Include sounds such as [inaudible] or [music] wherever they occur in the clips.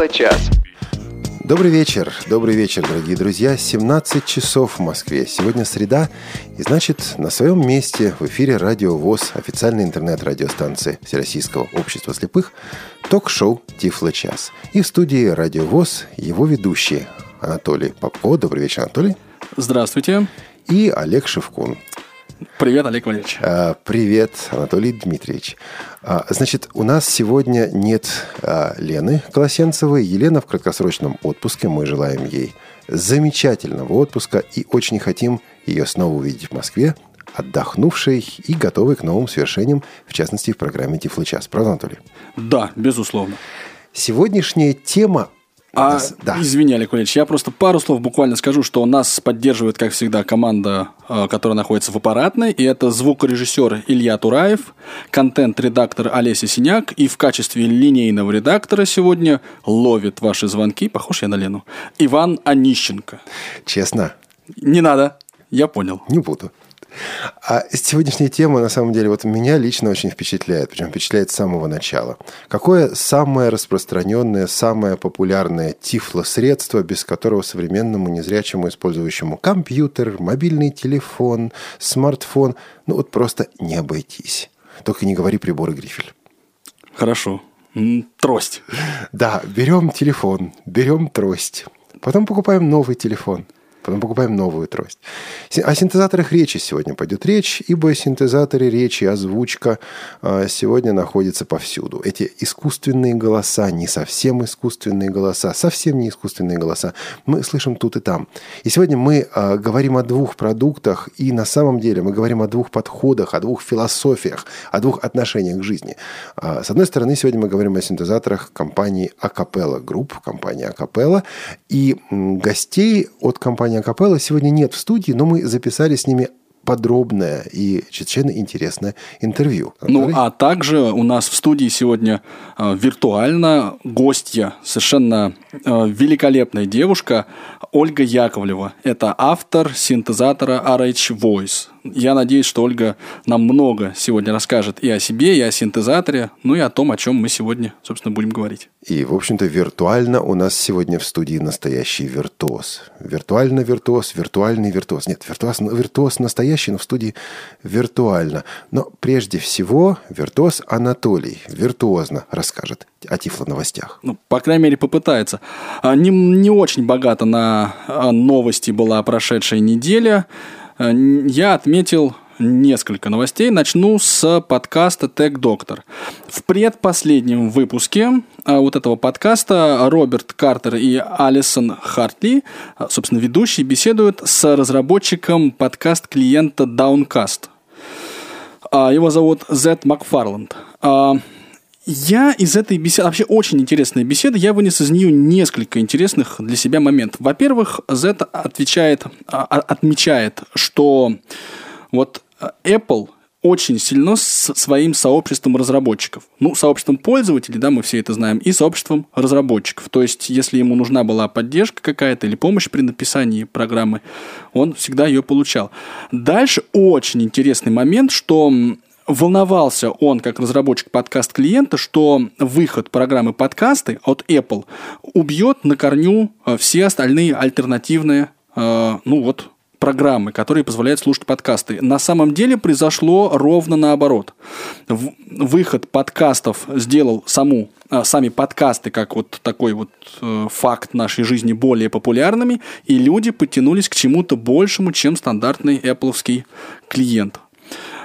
Тифло-час. Добрый вечер, добрый вечер, дорогие друзья. 17 часов в Москве. Сегодня среда, и значит, на своем месте в эфире Радио ВОЗ, официальной интернет-радиостанции Всероссийского общества слепых, ток-шоу «Тифло-час». И в студии Радио ВОЗ его ведущие Анатолий Попко. Добрый вечер, Анатолий. Здравствуйте. И Олег Шевкун. Привет, Олег Валерьевич. А, привет, Анатолий Дмитриевич. А, значит, у нас сегодня нет а, Лены Колосенцевой. Елена в краткосрочном отпуске. Мы желаем ей замечательного отпуска и очень хотим ее снова увидеть в Москве, отдохнувшей и готовой к новым свершениям, в частности, в программе «Тифлочас». Правда, Анатолий? Да, безусловно. Сегодняшняя тема а, нас, да. извини, Олег Валерьевич, я просто пару слов буквально скажу, что нас поддерживает, как всегда, команда, э, которая находится в аппаратной, и это звукорежиссер Илья Тураев, контент-редактор Олеся Синяк, и в качестве линейного редактора сегодня ловит ваши звонки, похож я на Лену, Иван Онищенко. Честно? Не надо, я понял. Не буду. А сегодняшняя тема, на самом деле, вот меня лично очень впечатляет, причем впечатляет с самого начала. Какое самое распространенное, самое популярное тифло-средство, без которого современному незрячему, использующему компьютер, мобильный телефон, смартфон, ну вот просто не обойтись. Только не говори приборы грифель. Хорошо. Трость. Да, берем телефон, берем трость. Потом покупаем новый телефон – Потом покупаем новую трость. О синтезаторах речи сегодня пойдет речь, ибо синтезаторы речи, озвучка а, сегодня находятся повсюду. Эти искусственные голоса, не совсем искусственные голоса, совсем не искусственные голоса, мы слышим тут и там. И сегодня мы а, говорим о двух продуктах, и на самом деле мы говорим о двух подходах, о двух философиях, о двух отношениях к жизни. А, с одной стороны, сегодня мы говорим о синтезаторах компании Acapella Group, компании Acapella, и гостей от компании компании Акапелла сегодня нет в студии, но мы записали с ними подробное и чрезвычайно интересное интервью. Ну, а также у нас в студии сегодня э, виртуально гостья, совершенно э, великолепная девушка Ольга Яковлева. Это автор синтезатора RH Voice. Я надеюсь, что Ольга нам много сегодня расскажет и о себе, и о синтезаторе, ну и о том, о чем мы сегодня, собственно, будем говорить. И, в общем-то, виртуально у нас сегодня в студии настоящий виртуоз. Виртуально виртуоз, виртуальный виртуоз. Нет, виртуоз, виртуоз настоящий, но в студии виртуально. Но прежде всего виртуоз Анатолий виртуозно расскажет о тифло-новостях. Ну, по крайней мере, попытается. А, не, не очень богато на а, новости была прошедшая неделя. А, я отметил несколько новостей. Начну с подкаста Tech Doctor. В предпоследнем выпуске вот этого подкаста Роберт Картер и Алисон Хартли, собственно, ведущие, беседуют с разработчиком подкаст-клиента Downcast. Его зовут Зет Макфарланд. Я из этой беседы, вообще очень интересная беседа, я вынес из нее несколько интересных для себя моментов. Во-первых, Z отвечает, а, а, отмечает, что вот Apple очень сильно с своим сообществом разработчиков. Ну, сообществом пользователей, да, мы все это знаем, и сообществом разработчиков. То есть, если ему нужна была поддержка какая-то или помощь при написании программы, он всегда ее получал. Дальше очень интересный момент, что волновался он, как разработчик подкаст-клиента, что выход программы подкасты от Apple убьет на корню э, все остальные альтернативные, э, ну вот, программы, которые позволяют слушать подкасты. На самом деле произошло ровно наоборот. Выход подкастов сделал саму, э, сами подкасты как вот такой вот факт нашей жизни более популярными, и люди потянулись к чему-то большему, чем стандартный Apple клиент.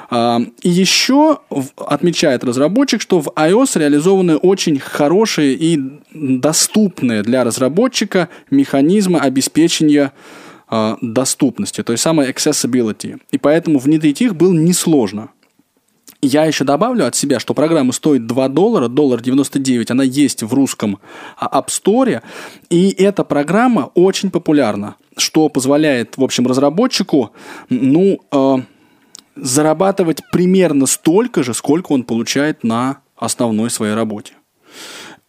А, и еще отмечает разработчик, что в iOS реализованы очень хорошие и доступные для разработчика механизмы обеспечения а, доступности, то есть самое accessibility. И поэтому внедрить их было несложно. Я еще добавлю от себя, что программа стоит 2 доллара, доллар 99, она есть в русском а, App Store, и эта программа очень популярна, что позволяет, в общем, разработчику, ну, зарабатывать примерно столько же, сколько он получает на основной своей работе.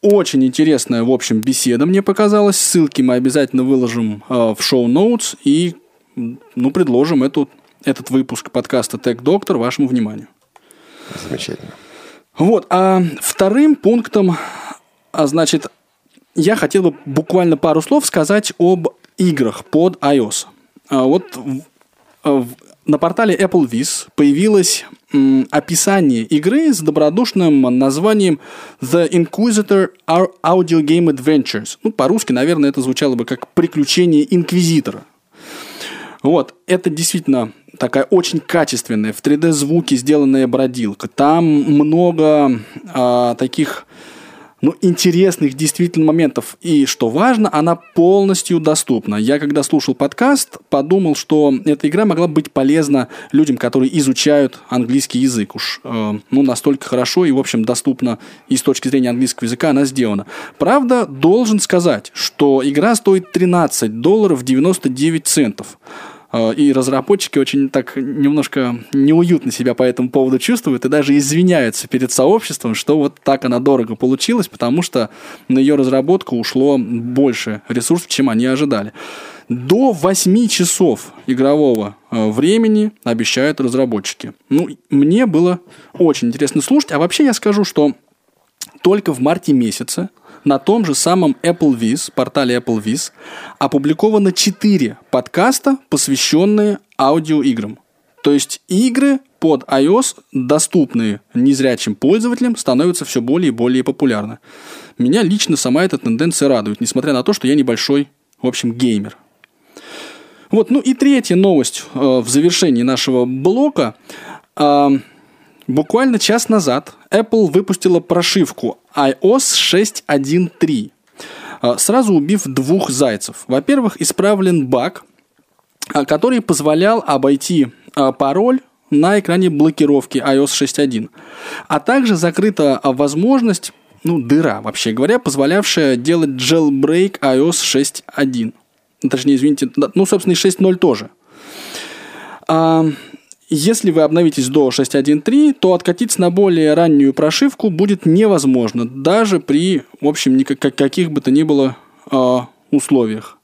Очень интересная, в общем, беседа мне показалась. Ссылки мы обязательно выложим э, в шоу-ноутс и ну, предложим эту, этот выпуск подкаста Tech Doctor вашему вниманию. Замечательно. Вот, а вторым пунктом, а значит, я хотел бы буквально пару слов сказать об играх под iOS. А, вот в, на портале Apple Viz появилось м, описание игры с добродушным названием The Inquisitor Audio Game Adventures. Ну, по-русски, наверное, это звучало бы как «Приключение Инквизитора». Вот, это действительно такая очень качественная, в 3D-звуке сделанная бродилка. Там много а, таких ну, интересных действительно моментов. И, что важно, она полностью доступна. Я, когда слушал подкаст, подумал, что эта игра могла быть полезна людям, которые изучают английский язык. Уж э, ну, настолько хорошо и, в общем, доступна и с точки зрения английского языка она сделана. Правда, должен сказать, что игра стоит 13 долларов 99 центов. Э, и разработчики очень так немножко неуютно себя по этому поводу чувствуют и даже извиняются перед сообществом, что вот так она дорого получилась, потому что на ее разработку ушло больше ресурсов, чем они ожидали. До 8 часов игрового э, времени обещают разработчики. Ну, мне было очень интересно слушать. А вообще я скажу, что только в марте месяце на том же самом Apple Viz, портале Apple Viz, опубликовано 4 подкаста, посвященные аудиоиграм. То есть игры под iOS, доступные незрячим пользователям, становятся все более и более популярны. Меня лично сама эта тенденция радует, несмотря на то, что я небольшой, в общем, геймер. Вот, ну и третья новость э, в завершении нашего блока. Э, Буквально час назад Apple выпустила прошивку iOS 6.1.3, а, сразу убив двух зайцев. Во-первых, исправлен баг, а, который позволял обойти а, пароль на экране блокировки iOS 6.1. А также закрыта возможность, ну, дыра, вообще говоря, позволявшая делать jailbreak iOS 6.1. Точнее, извините, ну, собственно, и 6.0 тоже. Если вы обновитесь до 6.1.3, то откатиться на более раннюю прошивку будет невозможно, даже при, в общем, никак, каких бы то ни было э, условиях.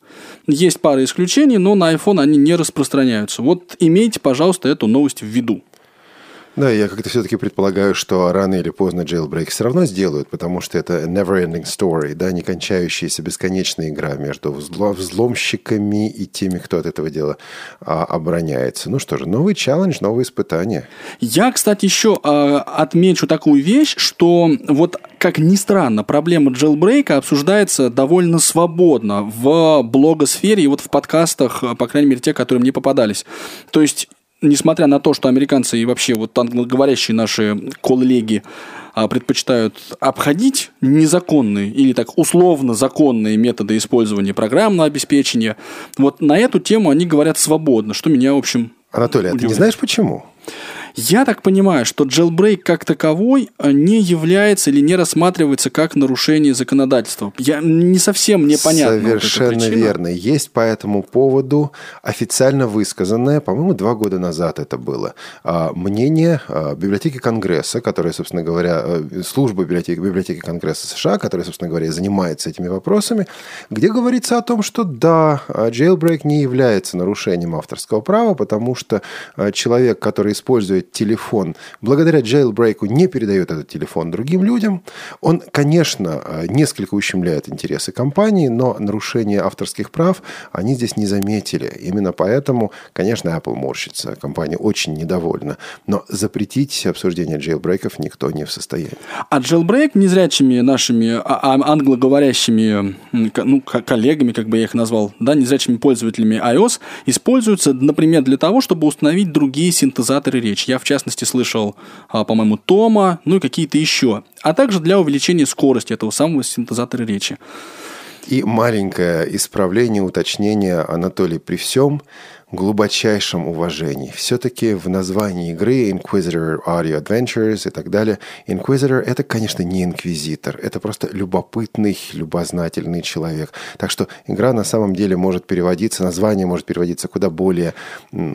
Есть пара исключений, но на iPhone они не распространяются. Вот имейте, пожалуйста, эту новость в виду. Да, я как-то все-таки предполагаю, что рано или поздно jailbreak все равно сделают, потому что это never-ending story, да, не кончающаяся бесконечная игра между взломщиками и теми, кто от этого дела а, обороняется. Ну что же, новый челлендж, новые испытания. Я, кстати, еще а, отмечу такую вещь, что вот как ни странно, проблема jailbreak обсуждается довольно свободно в блогосфере и вот в подкастах, по крайней мере, те, которые мне попадались. То есть несмотря на то, что американцы и вообще вот англоговорящие наши коллеги а, предпочитают обходить незаконные или так условно законные методы использования программного обеспечения, вот на эту тему они говорят свободно, что меня, в общем, Анатолий, удивляет. а ты не знаешь почему? Я так понимаю, что jailbreak как таковой э, не является или не рассматривается как нарушение законодательства. Я не совсем мне понятно. Совершенно вот верно. Есть по этому поводу официально высказанное, по-моему, два года назад это было, а, мнение а, библиотеки Конгресса, которая, собственно говоря, э, служба библиотеки, библиотеки Конгресса США, которая, собственно говоря, занимается этими вопросами, где говорится о том, что да, а, jailbreak не является нарушением авторского права, потому что человек, который использует использует телефон, благодаря jailbreak не передает этот телефон другим людям. Он, конечно, э, несколько ущемляет интересы компании, но нарушение авторских прав они здесь не заметили. Именно поэтому, конечно, Apple морщится. Компания очень недовольна. Но запретить обсуждение jailbreakов никто не в состоянии. А jailbreak незрячими нашими а, а, англоговорящими ну, коллегами, как бы я их назвал, да, незрячими пользователями iOS, используется, например, для того, чтобы установить другие синтезаторы речи. Я, в частности, слышал, а, по-моему, Тома, ну и какие-то еще. А также для увеличения скорости этого самого синтезатора речи. И маленькое исправление, уточнение, Анатолий, при всем глубочайшем уважении. Все-таки в названии игры Inquisitor Audio Adventures и так далее, Inquisitor — это, конечно, не инквизитор, это просто любопытный, любознательный человек. Так что игра на самом деле может переводиться, название может переводиться куда более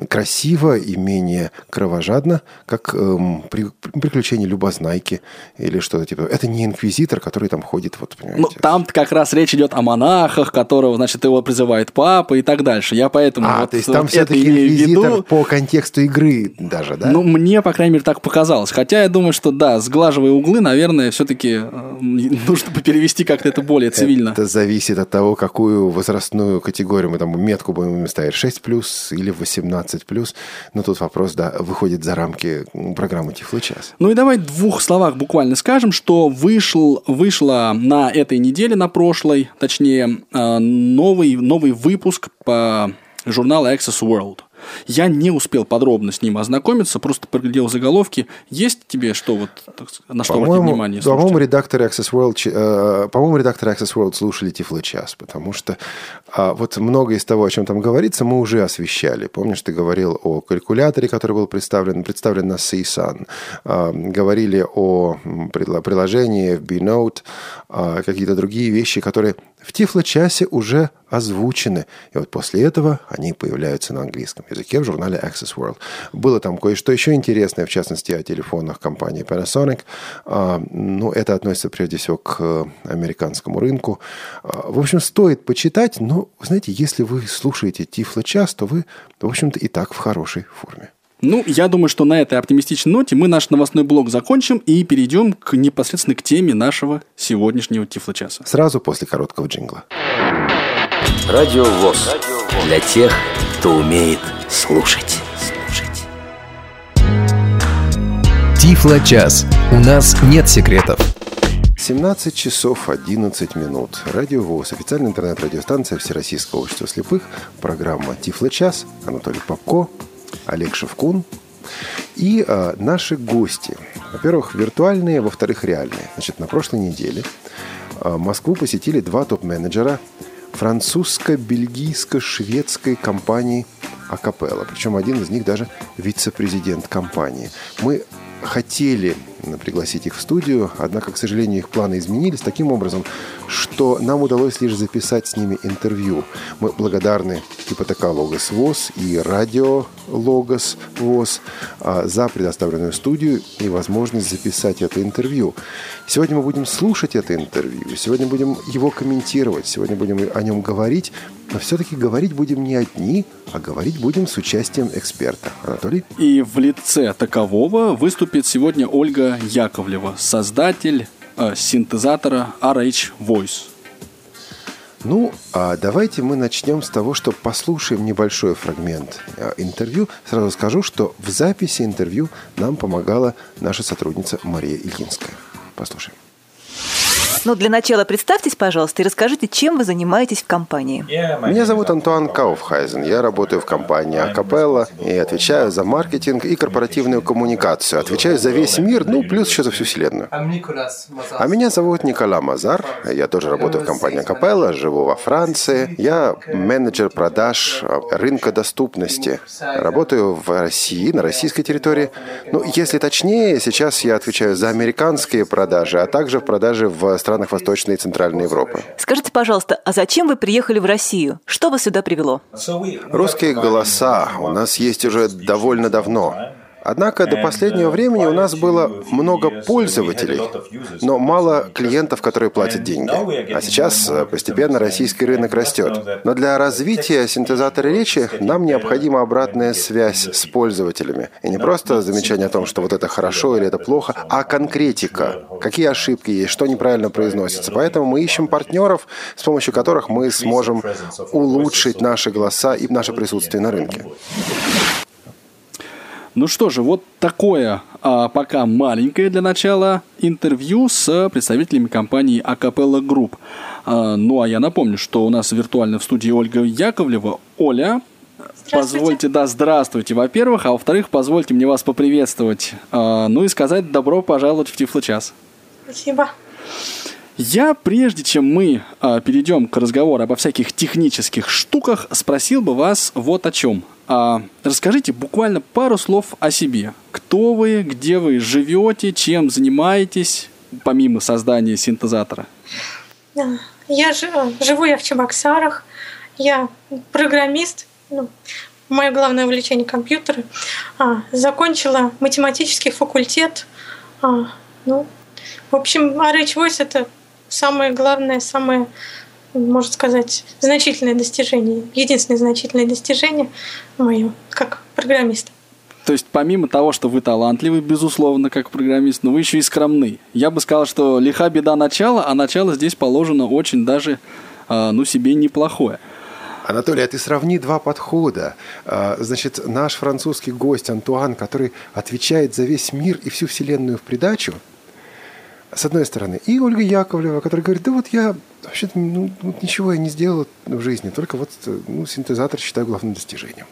красиво и менее кровожадно, как эм, при, приключение любознайки или что-то типа. Это не инквизитор, который там ходит, вот, понимаете. Ну, там как раз речь идет о монахах, которого, значит, его призывает папа и так дальше. Я поэтому... А, вот, то есть там там все-таки реквизитор по контексту игры даже, да? Ну, мне, по крайней мере, так показалось. Хотя я думаю, что да, сглаживая углы, наверное, все-таки э, [laughs] нужно перевести как-то это более цивильно. Это зависит от того, какую возрастную категорию мы там метку будем ставить, 6 плюс или 18 плюс. Но тут вопрос, да, выходит за рамки программы Тифло час. Ну и давай в двух словах буквально скажем, что вышел, вышла на этой неделе, на прошлой, точнее, э, новый, новый выпуск по журнала Access World. Я не успел подробно с ним ознакомиться, просто проглядел заголовки. Есть тебе что вот на что обратить внимание? По-моему, редакторы Access World, э, по-моему, редакторы Access World слушали Тифло час, потому что э, вот многое из того, о чем там говорится, мы уже освещали. Помнишь, ты говорил о калькуляторе, который был представлен, представлен на CSUN. Э, говорили о приложении в B-Note, э, какие-то другие вещи, которые в Тифло-часе уже озвучены. И вот после этого они появляются на английском языке в журнале Access World. Было там кое-что еще интересное, в частности, о телефонах компании Panasonic. А, ну, это относится прежде всего к американскому рынку. А, в общем, стоит почитать, но, знаете, если вы слушаете Тифло-час, то вы, в общем-то, и так в хорошей форме. Ну, я думаю, что на этой оптимистичной ноте мы наш новостной блок закончим и перейдем к непосредственно к теме нашего сегодняшнего Тифло-часа. Сразу после короткого джингла. Радио ВОЗ. Для тех, кто умеет слушать. Тифло-час. У нас нет секретов. 17 часов 11 минут. Радио ВОЗ. Официальная интернет-радиостанция Всероссийского общества слепых. Программа Тифло-час. Анатолий Попко, Олег Шевкун. И э, наши гости. Во-первых, виртуальные, во-вторых, реальные. Значит, на прошлой неделе э, Москву посетили два топ-менеджера французско-бельгийско-шведской компании Акапелла. Причем один из них даже вице-президент компании. Мы хотели пригласить их в студию, однако, к сожалению, их планы изменились таким образом, что нам удалось лишь записать с ними интервью. Мы благодарны ипотека Логос ВОЗ и радио Логос ВОЗ а, за предоставленную студию и возможность записать это интервью. Сегодня мы будем слушать это интервью, сегодня будем его комментировать, сегодня будем о нем говорить, но все-таки говорить будем не одни, а говорить будем с участием эксперта. Анатолий? И в лице такового выступит сегодня Ольга Яковлева, создатель э, синтезатора RH Voice. Ну, а давайте мы начнем с того, что послушаем небольшой фрагмент э, интервью. Сразу скажу, что в записи интервью нам помогала наша сотрудница Мария Ильинская. Послушаем. Ну, для начала представьтесь, пожалуйста, и расскажите, чем вы занимаетесь в компании. Меня зовут Антуан Кауфхайзен. Я работаю в компании Акапелла и отвечаю за маркетинг и корпоративную коммуникацию. Отвечаю за весь мир, ну, плюс еще за всю вселенную. А меня зовут Никола Мазар. Я тоже работаю в компании Акапелла, живу во Франции. Я менеджер продаж рынка доступности. Работаю в России, на российской территории. Ну, если точнее, сейчас я отвечаю за американские продажи, а также в продаже в странах странах Восточной и Центральной Европы. Скажите, пожалуйста, а зачем вы приехали в Россию? Что вас сюда привело? Русские голоса у нас есть уже довольно давно. Однако до последнего времени у нас было много пользователей, но мало клиентов, которые платят деньги. А сейчас э, постепенно российский рынок растет. Но для развития синтезатора речи нам необходима обратная связь с пользователями. И не просто замечание о том, что вот это хорошо или это плохо, а конкретика. Какие ошибки есть, что неправильно произносится. Поэтому мы ищем партнеров, с помощью которых мы сможем улучшить наши голоса и наше присутствие на рынке. Ну что же, вот такое а, пока маленькое для начала интервью с представителями компании Acapella Group. А, ну а я напомню, что у нас виртуально в студии Ольга Яковлева. Оля, позвольте, да, здравствуйте, во-первых, а во-вторых, позвольте мне вас поприветствовать, а, ну и сказать добро пожаловать в Тифло час. Спасибо. Я, прежде чем мы а, перейдем к разговору обо всяких технических штуках, спросил бы вас вот о чем. А, расскажите буквально пару слов о себе. Кто вы, где вы живете, чем занимаетесь, помимо создания синтезатора? Я живу я в Чебоксарах. Я программист. Ну, мое главное увлечение компьютеры. А, закончила математический факультет. А, ну, в общем, RH Voice это самое главное, самое можно сказать, значительное достижение, единственное значительное достижение мое как программиста. То есть помимо того, что вы талантливый, безусловно, как программист, но вы еще и скромный. Я бы сказал, что лиха беда начала, а начало здесь положено очень даже, э, ну, себе неплохое. Анатолий, а ты сравни два подхода. А, значит, наш французский гость Антуан, который отвечает за весь мир и всю Вселенную в придачу, с одной стороны, и Ольга Яковлева, которая говорит, да вот я вообще ну, ничего я не сделал в жизни, только вот ну, синтезатор считаю главным достижением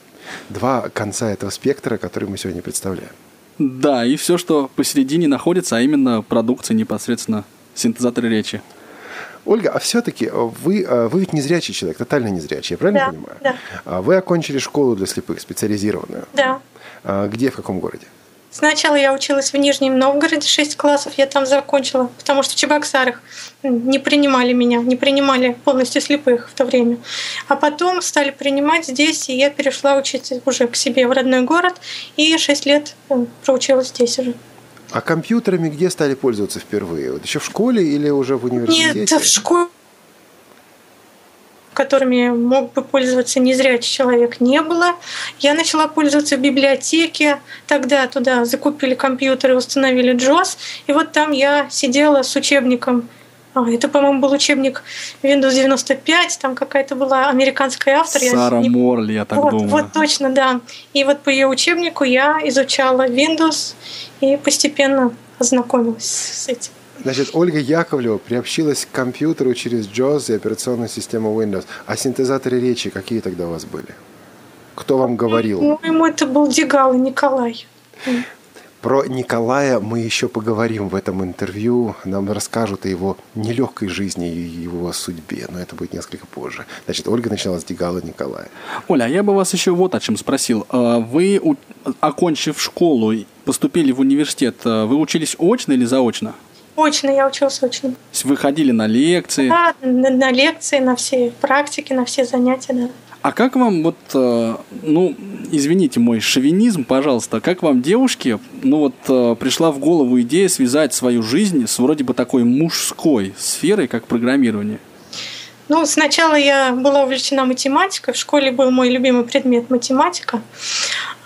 два конца этого спектра, который мы сегодня представляем. Да, и все, что посередине находится, а именно продукция непосредственно синтезатора речи. Ольга, а все-таки вы, э, вы ведь незрячий человек, тотально незрячий, я правильно да, понимаю? Да. А вы окончили школу для слепых, специализированную. Да. А где, в каком городе? Сначала я училась в Нижнем Новгороде 6 классов, я там закончила, потому что в Чебоксарах не принимали меня, не принимали полностью слепых в то время. А потом стали принимать здесь, и я перешла учиться уже к себе в родной город, и 6 лет э, проучилась здесь уже. А компьютерами где стали пользоваться впервые? Вот еще в школе или уже в университете? Нет, в школе которыми мог бы пользоваться незрячий человек, не было. Я начала пользоваться в библиотеке. Тогда туда закупили компьютеры, установили JOS. И вот там я сидела с учебником а, это, по-моему, был учебник Windows 95, там какая-то была американская автор. Сара я... Морли, я так вот, думаю. Вот точно, да. И вот по ее учебнику я изучала Windows и постепенно ознакомилась с этим. Значит, Ольга Яковлева приобщилась к компьютеру через JAWS и операционную систему Windows. А синтезаторы речи какие тогда у вас были? Кто вам говорил? По-моему, это был Дегал и Николай. Про Николая мы еще поговорим в этом интервью. Нам расскажут о его нелегкой жизни и его судьбе, но это будет несколько позже. Значит, Ольга начала с Дегала Николая. Оля, а я бы вас еще вот о чем спросил. А вы, окончив школу, поступили в университет, а вы учились очно или заочно? Очно, я училась очно. Вы ходили на лекции? Да, на, на лекции, на все практики, на все занятия, да. А как вам вот, э, ну, извините мой шовинизм, пожалуйста, как вам девушке, ну вот, э, пришла в голову идея связать свою жизнь с вроде бы такой мужской сферой, как программирование? Ну, сначала я была увлечена математикой. В школе был мой любимый предмет математика.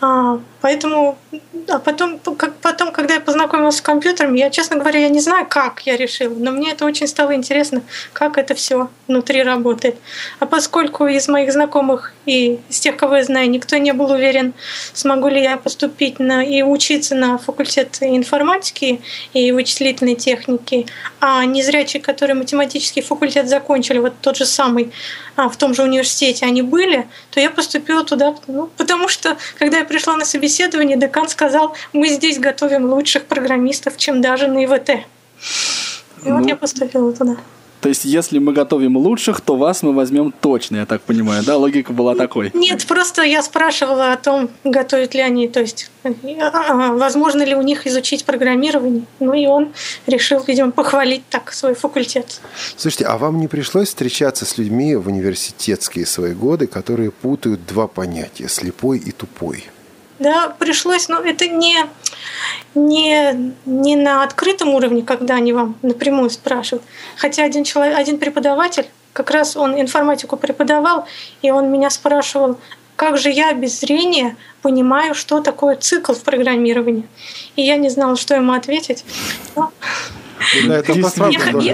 А, поэтому, а потом, как, потом, когда я познакомилась с компьютером, я, честно говоря, я не знаю, как я решила, но мне это очень стало интересно, как это все внутри работает. А поскольку из моих знакомых и из тех, кого я знаю, никто не был уверен, смогу ли я поступить на, и учиться на факультет информатики и вычислительной техники, а незрячие, которые математический факультет закончили, вот тот же самый, в том же университете они были, то я поступила туда, ну, потому что, когда я пришла на собеседование, декан сказал, мы здесь готовим лучших программистов, чем даже на ИВТ. И ну, вот я поступила туда. То есть, если мы готовим лучших, то вас мы возьмем точно, я так понимаю, да? Логика была такой. Нет, просто я спрашивала о том, готовят ли они, то есть, а, возможно ли у них изучить программирование. Ну и он решил, видимо, похвалить так свой факультет. Слушайте, а вам не пришлось встречаться с людьми в университетские свои годы, которые путают два понятия – слепой и тупой? Да, пришлось, но это не, не, не на открытом уровне, когда они вам напрямую спрашивают. Хотя один, человек, один преподаватель, как раз он информатику преподавал, и он меня спрашивал, как же я без зрения понимаю, что такое цикл в программировании. И я не знала, что ему ответить. Но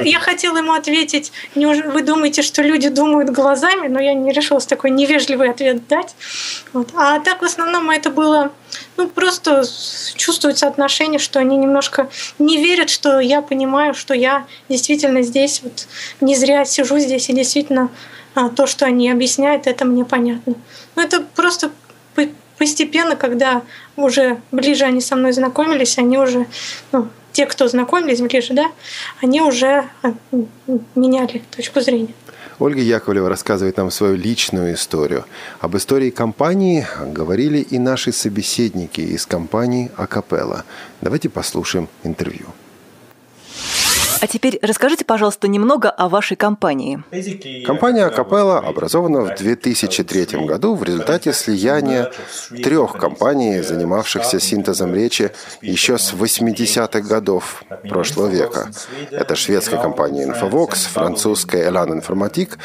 я, хотела ему ответить, вы думаете, что люди думают глазами, но я не решилась такой невежливый ответ дать. Вот. А так в основном это было ну, просто чувствуется отношение, что они немножко не верят, что я понимаю, что я действительно здесь вот не зря сижу здесь, и действительно а, то, что они объясняют, это мне понятно. Но это просто постепенно, когда уже ближе они со мной знакомились, они уже ну, те, кто знакомились ближе, да, они уже а, меняли точку зрения. Ольга Яковлева рассказывает нам свою личную историю. Об истории компании говорили и наши собеседники из компании Акапелла. Давайте послушаем интервью. А теперь расскажите, пожалуйста, немного о вашей компании. Компания Акапелла образована в 2003 году в результате слияния трех компаний, занимавшихся синтезом речи еще с 80-х годов прошлого века. Это шведская компания Infovox, французская Elan Informatique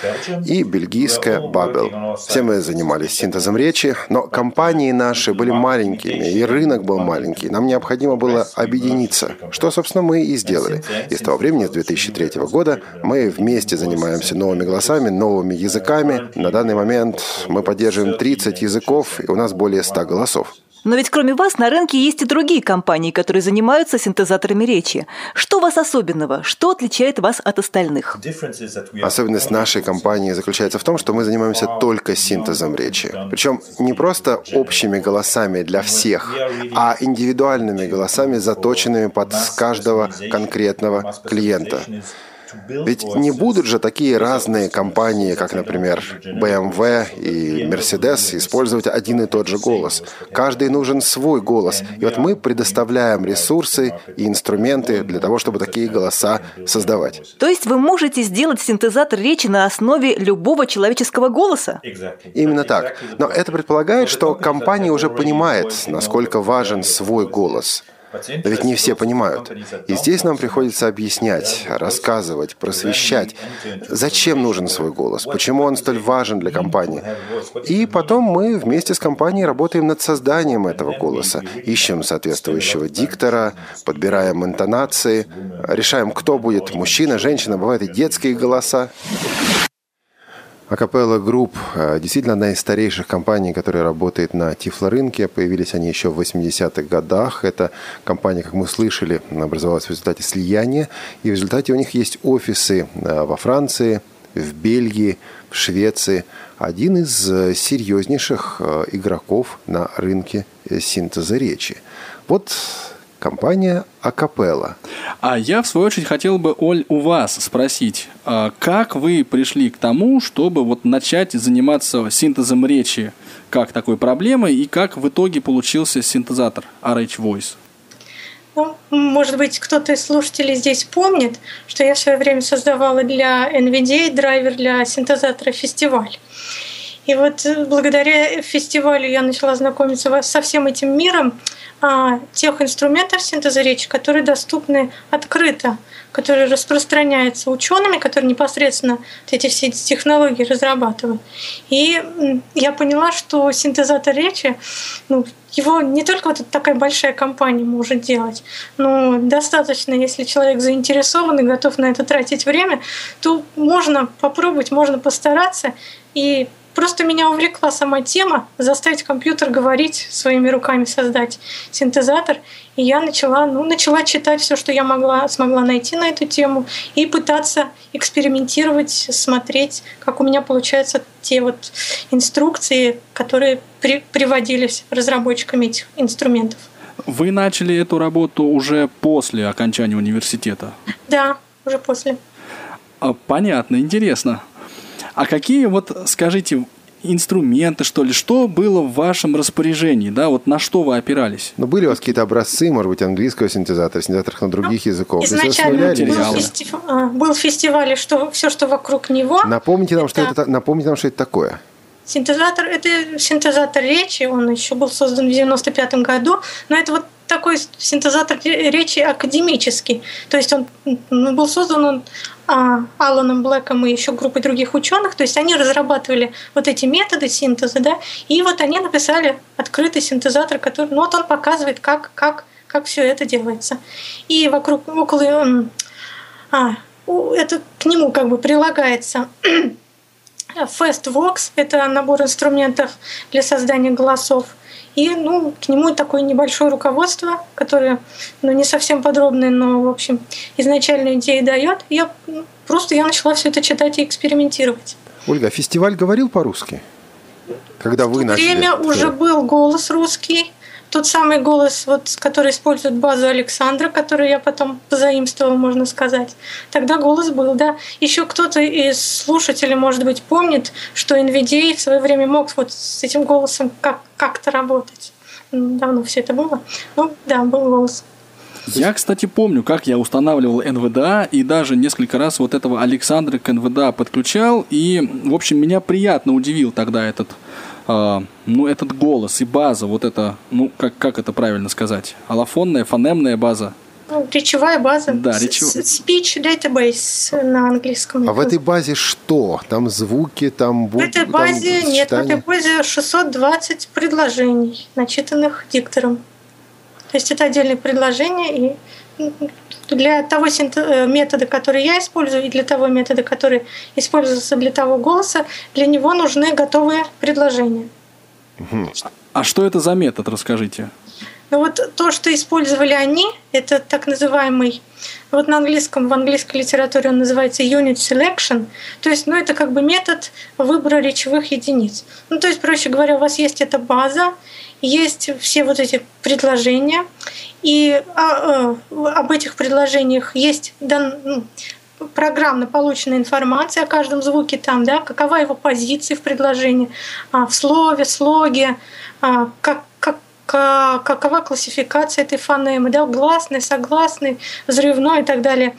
и бельгийская Babel. Все мы занимались синтезом речи, но компании наши были маленькими, и рынок был маленький. Нам необходимо было объединиться, что, собственно, мы и сделали. И с того времени, с 2003 года, мы вместе занимаемся новыми голосами, новыми языками. На данный момент мы поддерживаем 30 языков, и у нас более 100 голосов. Но ведь кроме вас на рынке есть и другие компании, которые занимаются синтезаторами речи. Что у вас особенного? Что отличает вас от остальных? Особенность нашей компании заключается в том, что мы занимаемся только синтезом речи. Причем не просто общими голосами для всех, а индивидуальными голосами, заточенными под каждого конкретного клиента. Ведь не будут же такие разные компании, как, например, BMW и Mercedes, использовать один и тот же голос. Каждый нужен свой голос. И вот мы предоставляем ресурсы и инструменты для того, чтобы такие голоса создавать. То есть вы можете сделать синтезатор речи на основе любого человеческого голоса? Именно так. Но это предполагает, что компания уже понимает, насколько важен свой голос. Но ведь не все понимают. И здесь нам приходится объяснять, рассказывать, просвещать, зачем нужен свой голос, почему он столь важен для компании. И потом мы вместе с компанией работаем над созданием этого голоса. Ищем соответствующего диктора, подбираем интонации, решаем, кто будет мужчина, женщина, бывают и детские голоса. Acapela Group действительно одна из старейших компаний, которая работает на тифлорынке. Появились они еще в 80-х годах. Эта компания, как мы слышали, образовалась в результате слияния. И в результате у них есть офисы э, во Франции, в Бельгии, в Швеции. Один из э, серьезнейших э, игроков на рынке синтеза речи. Вот компания Acapela. А я, в свою очередь, хотел бы, Оль, у вас спросить, а как вы пришли к тому, чтобы вот начать заниматься синтезом речи как такой проблемой, и как в итоге получился синтезатор RH Voice? Ну, может быть, кто-то из слушателей здесь помнит, что я в свое время создавала для NVDA драйвер для синтезатора «Фестиваль». И вот благодаря фестивалю я начала знакомиться со всем этим миром, а, тех инструментов синтеза речи, которые доступны открыто, которые распространяются учеными, которые непосредственно эти все технологии разрабатывают. И я поняла, что синтезатор речи, ну, его не только вот такая большая компания может делать, но достаточно, если человек заинтересован и готов на это тратить время, то можно попробовать, можно постараться и Просто меня увлекла сама тема заставить компьютер говорить, своими руками создать синтезатор. И я начала, ну, начала читать все, что я могла, смогла найти на эту тему, и пытаться экспериментировать, смотреть, как у меня получаются те вот инструкции, которые при, приводились разработчиками этих инструментов. Вы начали эту работу уже после окончания университета? Да, уже после. А, понятно, интересно. А какие вот, скажите, инструменты, что ли, что было в вашем распоряжении, да, вот на что вы опирались? Ну, были у вас какие-то образцы, может быть, английского синтезатора, синтезаторов на других ну, языков? Изначально был, фестив... А, был фестиваль, что все, что вокруг него. Напомните нам, это... что это, напомните нам, что это такое. Синтезатор – это синтезатор речи, он еще был создан в 95 году, но это вот такой синтезатор речи академический. То есть он был создан он Аланом Блэком и еще группой других ученых. То есть они разрабатывали вот эти методы синтеза, да, и вот они написали открытый синтезатор, который, ну вот он показывает, как, как, как все это делается. И вокруг, около, а, это к нему как бы прилагается [clears throat] FastVox, это набор инструментов для создания голосов. И ну, к нему такое небольшое руководство, которое ну, не совсем подробное, но, в общем, изначально идеи дает. Я просто я начала все это читать и экспериментировать. Ольга, а фестиваль говорил по-русски? Когда вы начали? Время уже был голос русский, тот самый голос, вот, который использует базу Александра, которую я потом позаимствовала, можно сказать. Тогда голос был, да. Еще кто-то из слушателей, может быть, помнит, что NVDA в свое время мог вот с этим голосом как- как-то работать. Давно все это было. Ну, да, был голос. Я, кстати, помню, как я устанавливал НВДА и даже несколько раз вот этого Александра к НВДА подключал. И, в общем, меня приятно удивил тогда этот, э, ну, этот голос и база, вот это, ну, как, как это правильно сказать? Аллофонная, фонемная база. Ну, речевая база. Да, речевая. Speech database на английском. А в этой базе что? Там звуки, там В этой базе там нет, в этой базе 620 предложений, начитанных диктором. То есть это отдельные предложения, и для того э, метода, который я использую, и для того метода, который используется для того голоса, для него нужны готовые предложения. А что это за метод, расскажите? Ну, вот то, что использовали они, это так называемый, вот на английском, в английской литературе он называется unit selection, то есть, ну, это как бы метод выбора речевых единиц. Ну, то есть, проще говоря, у вас есть эта база, есть все вот эти предложения, и а, а, об этих предложениях есть дан, ну, программно полученная информация о каждом звуке там, да, какова его позиция в предложении, а, в слове, слоге, как, как, какова классификация этой фонемы, да, гласный, согласный, взрывной и так далее.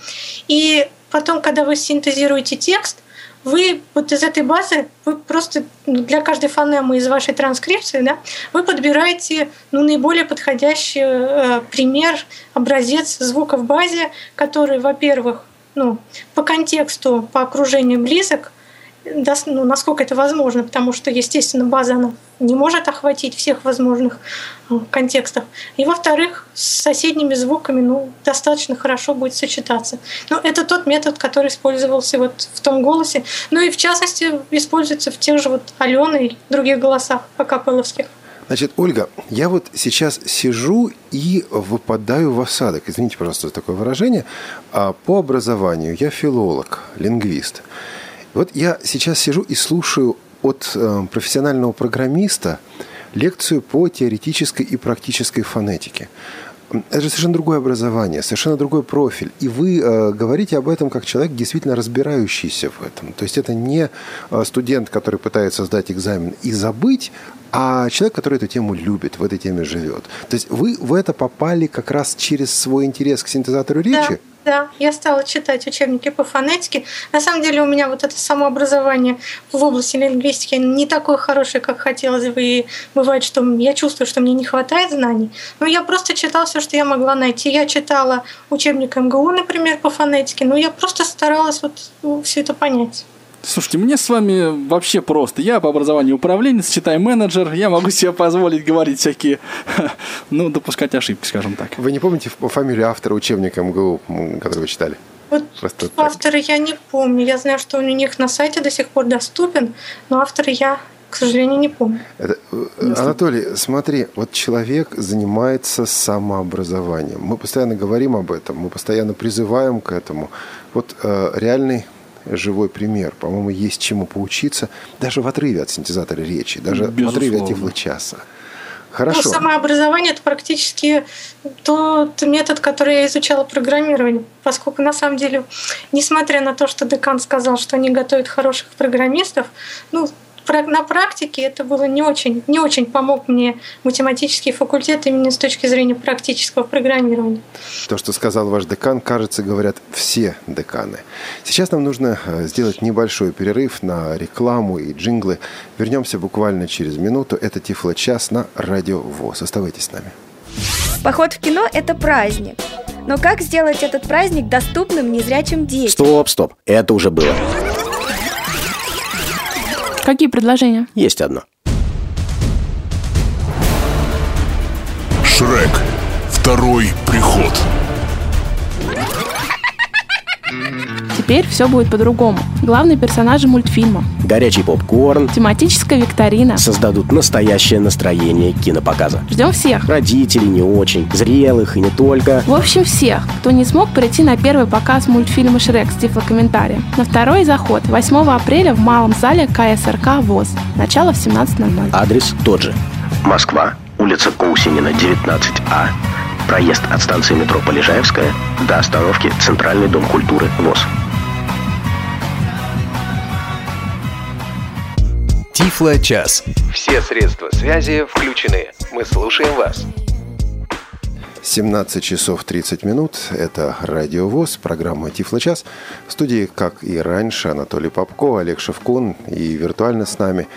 И потом, когда вы синтезируете текст, вы вот из этой базы, вы просто для каждой фонемы из вашей транскрипции, да, вы подбираете ну, наиболее подходящий э, пример, образец звука в базе, который, во-первых, ну, по контексту, по окружению близок, ну, насколько это возможно, потому что, естественно, база она не может охватить всех возможных э, контекстов. И, во-вторых, с соседними звуками ну, достаточно хорошо будет сочетаться. Но это тот метод, который использовался вот в том голосе. Ну и, в частности, используется в тех же вот Алена и других голосах акапелловских. Значит, Ольга, я вот сейчас сижу и выпадаю в осадок. Извините, пожалуйста, за такое выражение. А по образованию я филолог, лингвист. Вот я сейчас сижу и слушаю от э, профессионального программиста лекцию по теоретической и практической фонетике. Это же совершенно другое образование, совершенно другой профиль. И вы э, говорите об этом как человек, действительно разбирающийся в этом. То есть это не э, студент, который пытается сдать экзамен и забыть, а человек, который эту тему любит, в этой теме живет. То есть вы в это попали как раз через свой интерес к синтезатору речи? Да. Да, я стала читать учебники по фонетике. На самом деле у меня вот это самообразование в области лингвистики не такое хорошее, как хотелось бы. И бывает, что я чувствую, что мне не хватает знаний. Но я просто читала все, что я могла найти. Я читала учебник МГУ, например, по фонетике, но я просто старалась вот ну, все это понять. Слушайте, мне с вами вообще просто. Я по образованию управленец, читай менеджер, я могу себе позволить говорить всякие, [laughs] ну, допускать ошибки, скажем так. Вы не помните фамилию автора учебника МГУ, который вы читали? Вот Просто автора я не помню. Я знаю, что он у них на сайте до сих пор доступен, но автора я к сожалению, не помню. Это, э, Анатолий, смотри, вот человек занимается самообразованием. Мы постоянно говорим об этом, мы постоянно призываем к этому. Вот э, реальный живой пример. По-моему, есть чему поучиться даже в отрыве от синтезатора речи, даже Безусловно. в отрыве от тифлочаса. Хорошо. Ну, самообразование – это практически тот метод, который я изучала программирование, поскольку на самом деле, несмотря на то, что декан сказал, что они готовят хороших программистов, ну, на практике это было не очень, не очень помог мне математический факультет именно с точки зрения практического программирования. То, что сказал ваш декан, кажется, говорят все деканы. Сейчас нам нужно э, сделать небольшой перерыв на рекламу и джинглы. Вернемся буквально через минуту. Это Тифло-час на Радио ВОЗ. Оставайтесь с нами. Поход в кино – это праздник. Но как сделать этот праздник доступным незрячим детям? Стоп, стоп, это уже было. Какие предложения? Есть одно. Шрек. Второй приход. Теперь все будет по-другому. Главные персонажи мультфильма. Горячий попкорн. Тематическая викторина. Создадут настоящее настроение кинопоказа. Ждем всех. Родителей не очень, зрелых и не только. В общем, всех, кто не смог прийти на первый показ мультфильма «Шрек» с тифлокомментарием. На второй заход 8 апреля в Малом зале КСРК ВОЗ. Начало в 17.00. Адрес тот же. Москва, улица Кусинина, 19А. Проезд от станции метро Полежаевская до остановки Центральный дом культуры ВОЗ. Тифло-час. Все средства связи включены. Мы слушаем вас. 17 часов 30 минут. Это Радио ВОЗ, программа «Тифло-час». В студии, как и раньше, Анатолий Попко, Олег Шевкун и виртуально с нами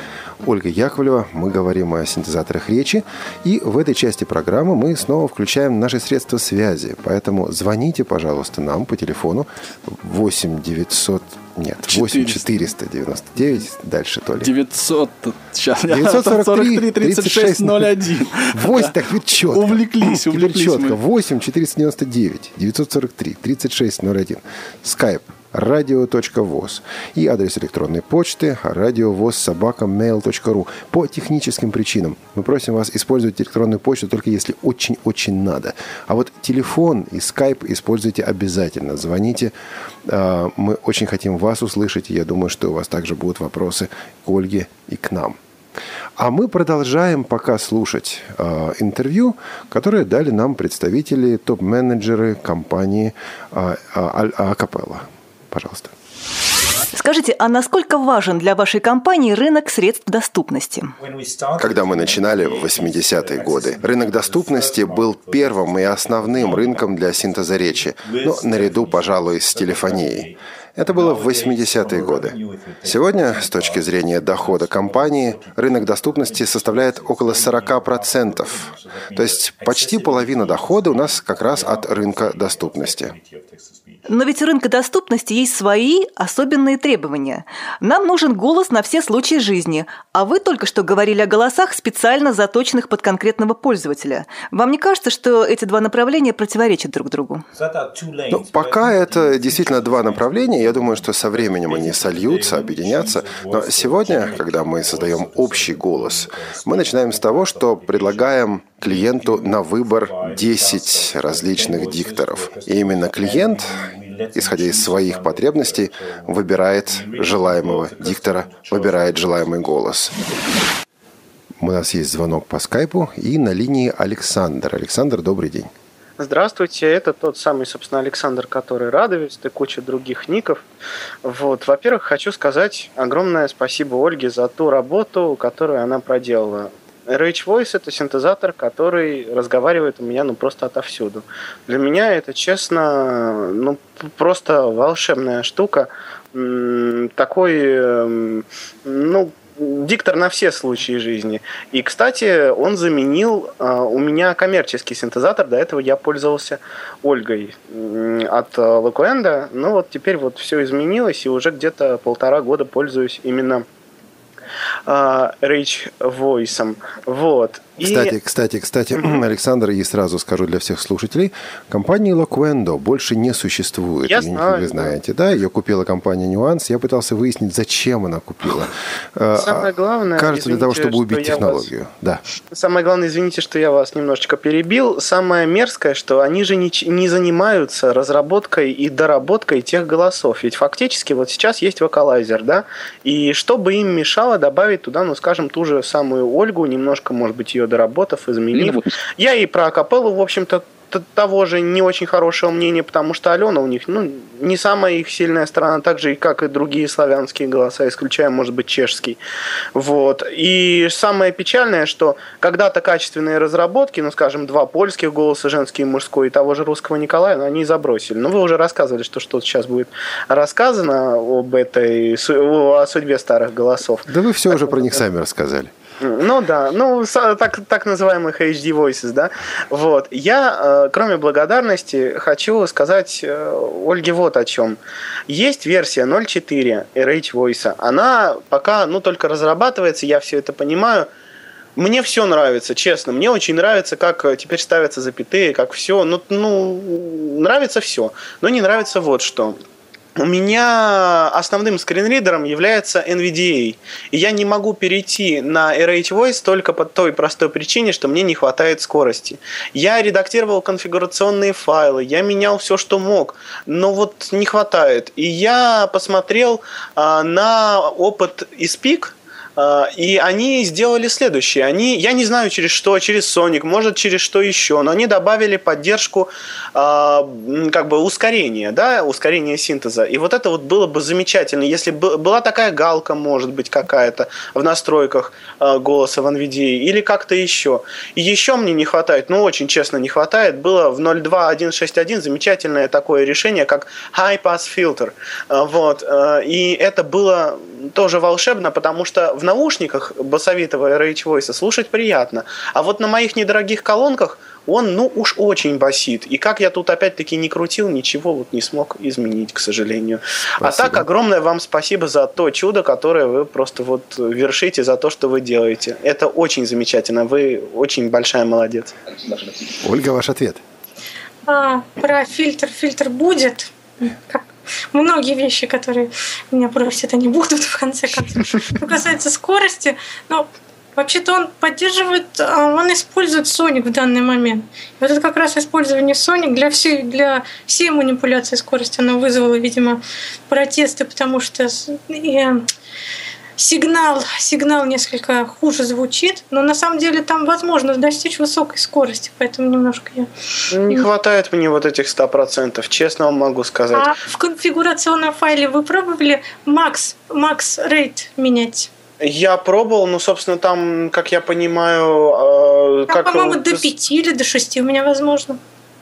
Ольга Яковлева. Мы говорим о синтезаторах речи. И в этой части программы мы снова включаем наши средства связи. Поэтому звоните, пожалуйста, нам по телефону 8 900 нет, 8 499, дальше то ли. 900, сейчас, 943 36 01. 8, так ведь четко. Увлеклись, увлеклись четко. мы. 8 499 943 36 01. Skype радио.воз и адрес электронной почты радиовоз собака mail.ru. По техническим причинам мы просим вас использовать электронную почту только если очень-очень надо. А вот телефон и скайп используйте обязательно. Звоните. А, Мы очень хотим вас услышать. и Я думаю, что у вас также будут вопросы к Ольге и к нам. А мы продолжаем пока слушать э, интервью, которые дали нам представители, топ-менеджеры компании э, э, Акапелла. Пожалуйста. Скажите, а насколько важен для вашей компании рынок средств доступности? Когда мы начинали в 80-е годы, рынок доступности был первым и основным рынком для синтеза речи, но наряду, пожалуй, с телефонией. Это было в 80-е годы. Сегодня, с точки зрения дохода компании, рынок доступности составляет около 40%. То есть почти половина дохода у нас как раз от рынка доступности. Но ведь у рынка доступности есть свои особенные требования. Нам нужен голос на все случаи жизни, а вы только что говорили о голосах, специально заточенных под конкретного пользователя. Вам не кажется, что эти два направления противоречат друг другу? Ну, пока это действительно два направления, я думаю, что со временем они сольются, объединятся. Но сегодня, когда мы создаем общий голос, мы начинаем с того, что предлагаем клиенту на выбор 10 различных дикторов. И именно клиент, исходя из своих потребностей, выбирает желаемого диктора, выбирает желаемый голос. У нас есть звонок по скайпу и на линии Александр. Александр, добрый день. Здравствуйте, это тот самый, собственно, Александр, который радовец, и куча других ников. Вот, во-первых, хочу сказать огромное спасибо Ольге за ту работу, которую она проделала. Rage Voice – это синтезатор, который разговаривает у меня ну просто отовсюду. Для меня это, честно, ну просто волшебная штука. Такой, эм, ну, диктор на все случаи жизни. И, кстати, он заменил а, у меня коммерческий синтезатор. До этого я пользовался Ольгой от а, Локуэнда. Ну вот теперь вот все изменилось, и уже где-то полтора года пользуюсь именно а, Rage Voice. Вот. И- Кстати, кстати, кстати, [clears throat] [clears throat] Александр, и сразу скажу для всех слушателей, компании Loquendo больше не существует. Я знаю, Вы знаете, да? Ее купила компания Нюанс. Я пытался выяснить, зачем она купила. Э, [laughs] Самое главное, Кажется, для того, извините, чтобы убить я вас- технологию. Да. Самое главное, извините, что я вас немножечко перебил. Самое мерзкое, что они же не, не занимаются разработкой и доработкой тех голосов. Ведь фактически вот сейчас есть вокалайзер, да? И что бы им мешало добавить туда, ну, скажем, ту же самую Ольгу, немножко, может быть, ее доработав, изменив. Я и про акапеллу, в общем-то, того же не очень хорошего мнения, потому что Алена у них, ну, не самая их сильная сторона, так же, и как и другие славянские голоса, исключая, может быть, чешский. Вот. И самое печальное, что когда-то качественные разработки, ну, скажем, два польских голоса, женский и мужской, и того же русского Николая, ну, они забросили. Ну, вы уже рассказывали, что что-то сейчас будет рассказано об этой, о судьбе старых голосов. Да вы все уже про них сами рассказали. Ну да, ну так, так называемых HD Voices, да. Вот. Я, э, кроме благодарности, хочу сказать э, Ольге вот о чем. Есть версия 0.4 RH Voice. Она пока, ну, только разрабатывается, я все это понимаю. Мне все нравится, честно. Мне очень нравится, как э, теперь ставятся запятые, как все. Ну, ну, нравится все. Но не нравится вот что. У меня основным скринридером является NVDA. И я не могу перейти на RH Voice только по той простой причине, что мне не хватает скорости. Я редактировал конфигурационные файлы, я менял все, что мог, но вот не хватает. И я посмотрел а, на опыт из PIC, и они сделали следующее. Они, я не знаю через что, через Sonic, может через что еще, но они добавили поддержку а, как бы ускорения, да, ускорения синтеза. И вот это вот было бы замечательно, если бы была такая галка, может быть, какая-то в настройках а, голоса в NVIDIA или как-то еще. И еще мне не хватает, ну очень честно не хватает, было в 0.2.1.6.1 замечательное такое решение, как High Pass Filter. Вот. И это было тоже волшебно, потому что в наушниках басовитого RH Voice слушать приятно. А вот на моих недорогих колонках он, ну, уж очень басит. И как я тут опять-таки не крутил, ничего вот не смог изменить, к сожалению. Спасибо. А так, огромное вам спасибо за то чудо, которое вы просто вот вершите, за то, что вы делаете. Это очень замечательно. Вы очень большая молодец. Ольга, ваш ответ. А, про фильтр. Фильтр будет. Как многие вещи, которые меня просят, они будут в конце концов. [laughs] Что касается скорости, ну, Вообще-то он поддерживает, а, он использует Sonic в данный момент. И вот это как раз использование Sonic для всей, для всей манипуляции скорости, оно вызвало, видимо, протесты, потому что сигнал, сигнал несколько хуже звучит, но на самом деле там возможно достичь высокой скорости, поэтому немножко я... Не хватает мне вот этих 100%, честно вам могу сказать. А в конфигурационном файле вы пробовали Max, Max Rate менять? Я пробовал, ну, собственно, там, как я понимаю... Э, как... по-моему, до 5 или до 6 у меня возможно.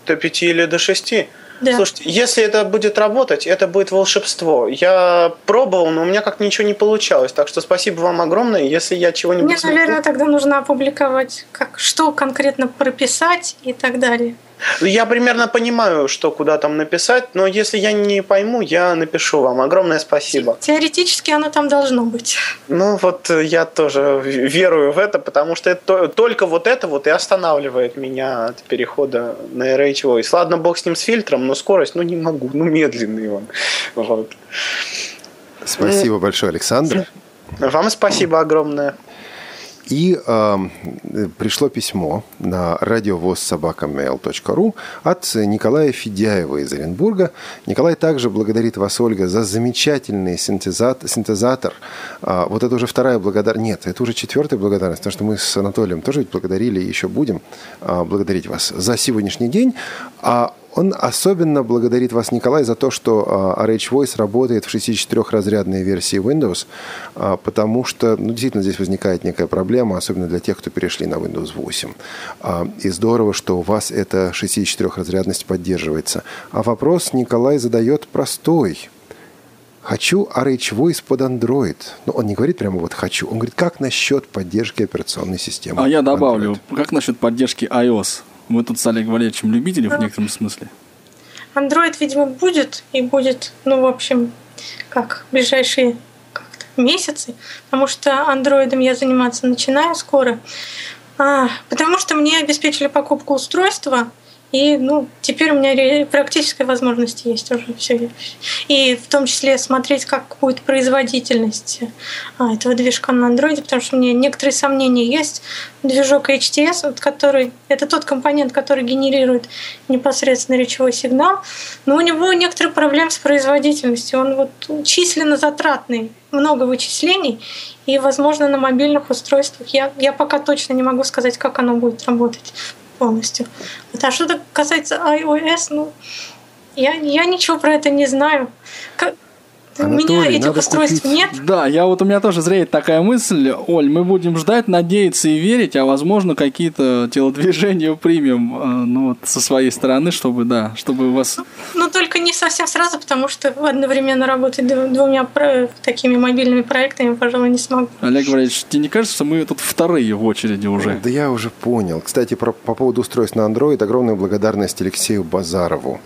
До 5 или до 6? Да. Слушайте, если это будет работать, это будет волшебство. Я пробовал, но у меня как ничего не получалось. Так что спасибо вам огромное. Если я чего-нибудь... Мне, наверное, тогда нужно опубликовать, как, что конкретно прописать и так далее. Я примерно понимаю, что куда там написать, но если я не пойму, я напишу вам. Огромное спасибо. Теоретически оно там должно быть. Ну вот э, я тоже верую в это, потому что это, только вот это вот и останавливает меня от перехода на RH Voice. Ладно, бог с ним с фильтром, но скорость, ну не могу, ну медленный он. Вот. Спасибо большое, Александр. Вам спасибо огромное. И э, пришло письмо на радиовозсобакамейл.ру от Николая Федяева из Оренбурга. Николай также благодарит вас, Ольга, за замечательный синтезатор. синтезатор. А, вот это уже вторая благодарность. Нет, это уже четвертая благодарность, потому что мы с Анатолием тоже ведь благодарили и еще будем а, благодарить вас за сегодняшний день. А он особенно благодарит вас, Николай, за то, что RH Voice работает в 64-разрядной версии Windows, а, потому что ну, действительно здесь возникает некая проблема, особенно для тех, кто перешли на Windows 8. А, и здорово, что у вас эта 64-разрядность поддерживается. А вопрос Николай задает простой. Хочу RH Voice под Android. Но он не говорит прямо вот хочу. Он говорит, как насчет поддержки операционной системы? А я добавлю, Android? как насчет поддержки iOS? Мы тут с Олег Валерьевичем любители в некотором смысле. Android, видимо, будет и будет, ну, в общем, как ближайшие месяцы, потому что андроидом я заниматься начинаю скоро, а, потому что мне обеспечили покупку устройства, и, ну, теперь у меня практическая возможность есть уже все. И в том числе смотреть, как будет производительность а, этого движка на андроиде, потому что у меня некоторые сомнения есть. Движок HTS, вот, который, это тот компонент, который генерирует непосредственно речевой сигнал, но у него некоторые проблемы с производительностью. Он вот численно затратный, много вычислений, и, возможно, на мобильных устройствах я, я пока точно не могу сказать, как оно будет работать полностью. Вот, а что касается iOS, ну, я, я ничего про это не знаю. Как, Анатолий, у меня этих устройств купить... нет. Да, я вот у меня тоже зреет такая мысль, Оль, мы будем ждать, надеяться и верить, а возможно какие-то телодвижения примем, э, ну вот со своей стороны, чтобы да, чтобы у вас. Ну, ну только не совсем сразу, потому что одновременно работать двумя такими мобильными проектами, пожалуй, не смогу. Олег Валерьевич, тебе не кажется, что мы тут вторые в очереди уже? Да я уже понял. Кстати, про, по поводу устройств на Android огромная благодарность Алексею Базарову.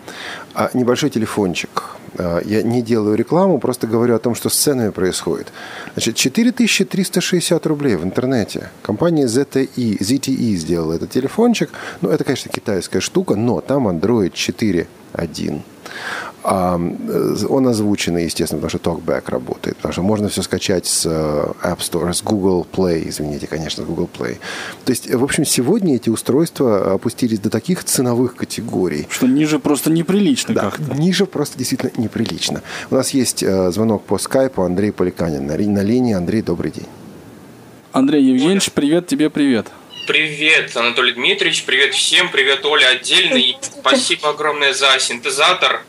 А небольшой телефончик. А, я не делаю рекламу, просто говорю о том, что с ценами происходит. Значит, 4360 рублей в интернете. Компания ZTE, ZTE сделала этот телефончик. Ну, это, конечно, китайская штука, но там Android 4.1. А, он озвученный, естественно, потому что TalkBack работает, потому что можно все скачать с э, App Store, с Google Play, извините, конечно, с Google Play. То есть, в общем, сегодня эти устройства опустились до таких ценовых категорий. Что ниже просто неприлично да, как-то. ниже просто действительно неприлично. У нас есть э, звонок по скайпу Андрей Поликанин на, на линии. Андрей, добрый день. Андрей Евгеньевич, привет тебе, привет. Привет, Анатолий Дмитриевич, привет всем, привет, Оля, отдельно. И спасибо огромное за синтезатор.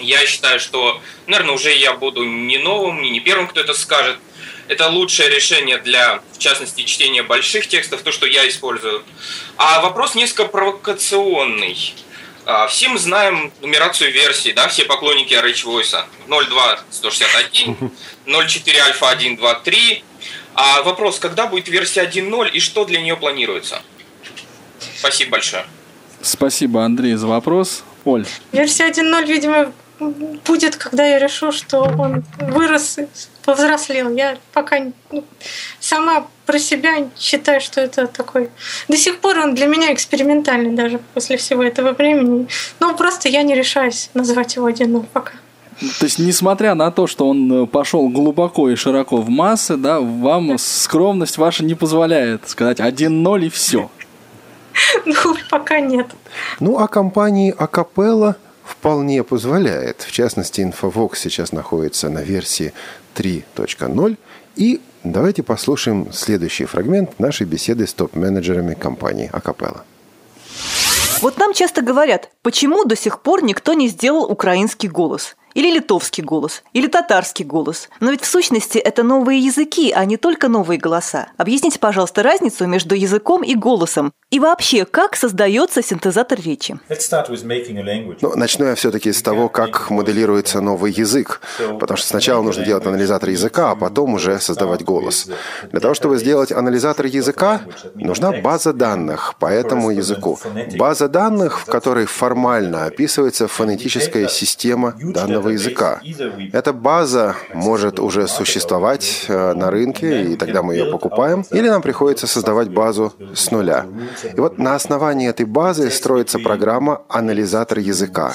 Я считаю, что, наверное, уже я буду не новым, не первым, кто это скажет. Это лучшее решение для, в частности, чтения больших текстов, то, что я использую. А вопрос несколько провокационный. А, все мы знаем нумерацию версий, да, все поклонники RH Voice. 02 161, 04 альфа 1, 2, 3. А вопрос, когда будет версия 1.0 и что для нее планируется? Спасибо большое. Спасибо, Андрей, за вопрос. Оль. Версия 1.0, видимо, будет, когда я решу, что он вырос, повзрослел. Я пока ну, сама про себя считаю, что это такой... До сих пор он для меня экспериментальный даже после всего этого времени. Но просто я не решаюсь назвать его 1.0 пока. То есть, несмотря на то, что он э, пошел глубоко и широко в массы, да, вам скромность ваша не позволяет сказать 1-0 и все. [laughs] Ну, пока нет. Ну, а компании Акапелла вполне позволяет. В частности, Infovox сейчас находится на версии 3.0. И давайте послушаем следующий фрагмент нашей беседы с топ-менеджерами компании Акапелла. Вот нам часто говорят, почему до сих пор никто не сделал украинский голос. Или литовский голос, или татарский голос. Но ведь в сущности это новые языки, а не только новые голоса. Объясните, пожалуйста, разницу между языком и голосом. И вообще, как создается синтезатор речи? Ну, начну я все-таки с того, как моделируется новый язык. Потому что сначала нужно делать анализатор языка, а потом уже создавать голос. Для того, чтобы сделать анализатор языка, нужна база данных по этому языку. База данных, в которой формально описывается фонетическая система данного данного языка. Эта база может уже существовать э, на рынке, и тогда мы ее покупаем, или нам приходится создавать базу с нуля. И вот на основании этой базы строится программа «Анализатор языка».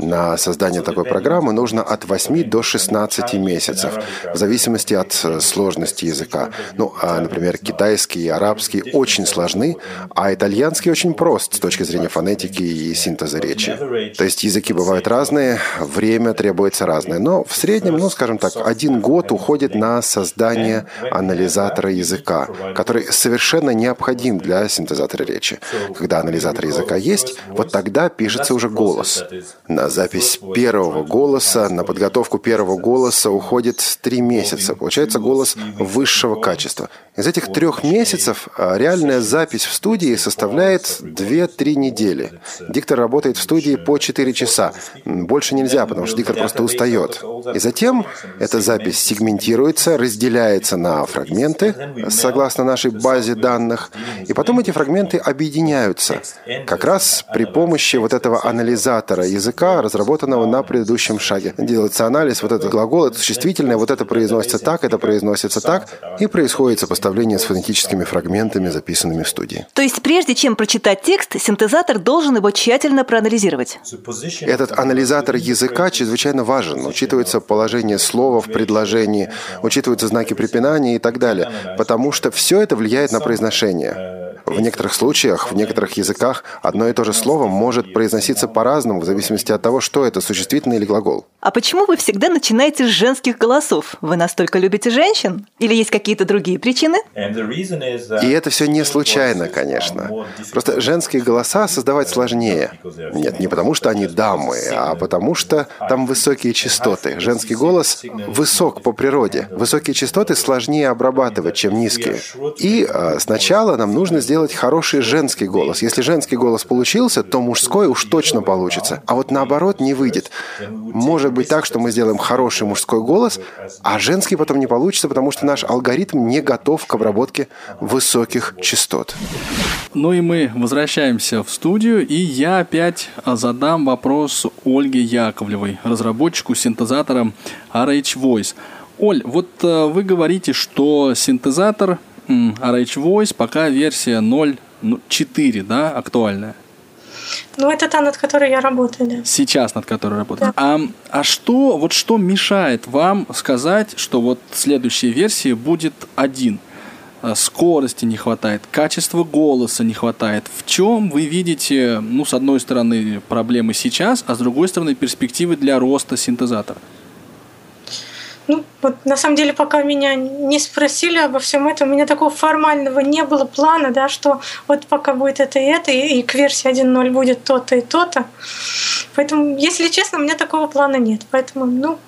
На создание такой программы нужно от 8 до 16 месяцев, в зависимости от э, сложности языка. Ну, а, например, китайский и арабский очень сложны, а итальянский очень прост с точки зрения фонетики и синтеза речи. То есть языки бывают разные, время требуется разное. Но в среднем, ну, скажем так, один год уходит на создание анализатора языка, который совершенно необходим для синтезатора речи. Когда анализатор языка есть, вот тогда пишется уже голос. На запись первого голоса, на подготовку первого голоса уходит три месяца. Получается голос высшего качества. Из этих трех месяцев а, реальная запись в студии составляет 2-3 недели. Диктор работает в студии по 4 часа. Больше нельзя, потому что диктор просто устает. И затем эта запись сегментируется, разделяется на фрагменты, согласно нашей базе данных, и потом эти фрагменты объединяются. Как раз при помощи вот этого анализатора языка, разработанного на предыдущем шаге. Делается анализ, вот этот глагол, это существительное, вот это произносится так, это произносится так, и происходит сопоставление с фонетическими фрагментами, записанными в студии. То есть прежде чем прочитать текст, синтезатор должен его тщательно проанализировать. Этот анализатор языка чрезвычайно важен. Учитывается положение слова в предложении, учитываются знаки препинания и так далее, потому что все это влияет на произношение. В некоторых случаях, в некоторых языках одно и то же слово может произноситься по-разному, в зависимости от того, что это, существительное или глагол. А почему вы всегда начинаете с женских голосов? Вы настолько любите женщин? Или есть какие-то другие причины? И это все не случайно, конечно. Просто женские голоса создавать сложнее. Нет, не потому что они дамы, а потому что там высокие частоты. Женский голос высок по природе. Высокие частоты сложнее обрабатывать, чем низкие. И э, сначала нам нужно сделать сделать хороший женский голос. Если женский голос получился, то мужской уж точно получится. А вот наоборот не выйдет. Может быть так, что мы сделаем хороший мужской голос, а женский потом не получится, потому что наш алгоритм не готов к обработке высоких частот. Ну и мы возвращаемся в студию, и я опять задам вопрос Ольге Яковлевой, разработчику синтезатора RH Voice. Оль, вот э, вы говорите, что синтезатор RH Voice пока версия 0.4, да, актуальная. Ну, это та, над которой я работаю, да. Сейчас над которой работаю. Да. А, а что, вот что мешает вам сказать, что вот следующая версия будет один? А, скорости не хватает, качества голоса не хватает. В чем вы видите, ну, с одной стороны, проблемы сейчас, а с другой стороны, перспективы для роста синтезатора? Ну, вот на самом деле, пока меня не спросили обо всем этом, у меня такого формального не было плана, да, что вот пока будет это и это, и, и к версии 1.0 будет то-то и то-то. Поэтому, если честно, у меня такого плана нет. Поэтому, ну,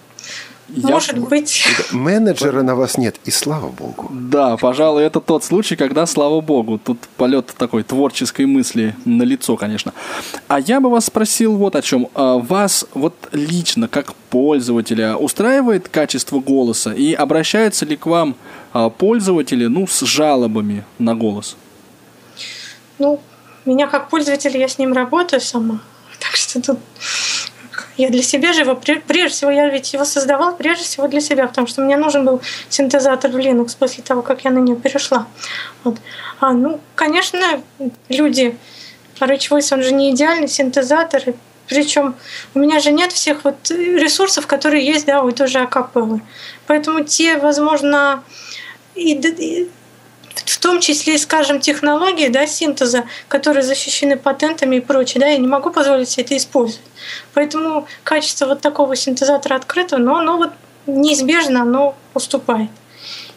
я... Может быть. Менеджера на вас нет, и слава богу. Да, пожалуй, это тот случай, когда, слава богу, тут полет такой творческой мысли на лицо, конечно. А я бы вас спросил вот о чем. А вас вот лично, как пользователя, устраивает качество голоса? И обращаются ли к вам а, пользователи, ну, с жалобами на голос? Ну, меня как пользователь, я с ним работаю сама. [laughs] Так что тут я для себя же его, прежде всего, я ведь его создавал прежде всего для себя, потому что мне нужен был синтезатор в Linux после того, как я на нее перешла. Вот. А, ну, конечно, люди, Rich Voice, он же не идеальный синтезатор, причем у меня же нет всех вот ресурсов, которые есть, да, у той же акапеллы. Поэтому те, возможно, и, и в том числе, скажем, технологии да, синтеза, которые защищены патентами и прочее, да, я не могу позволить себе это использовать. Поэтому качество вот такого синтезатора открытого, но оно вот неизбежно оно уступает.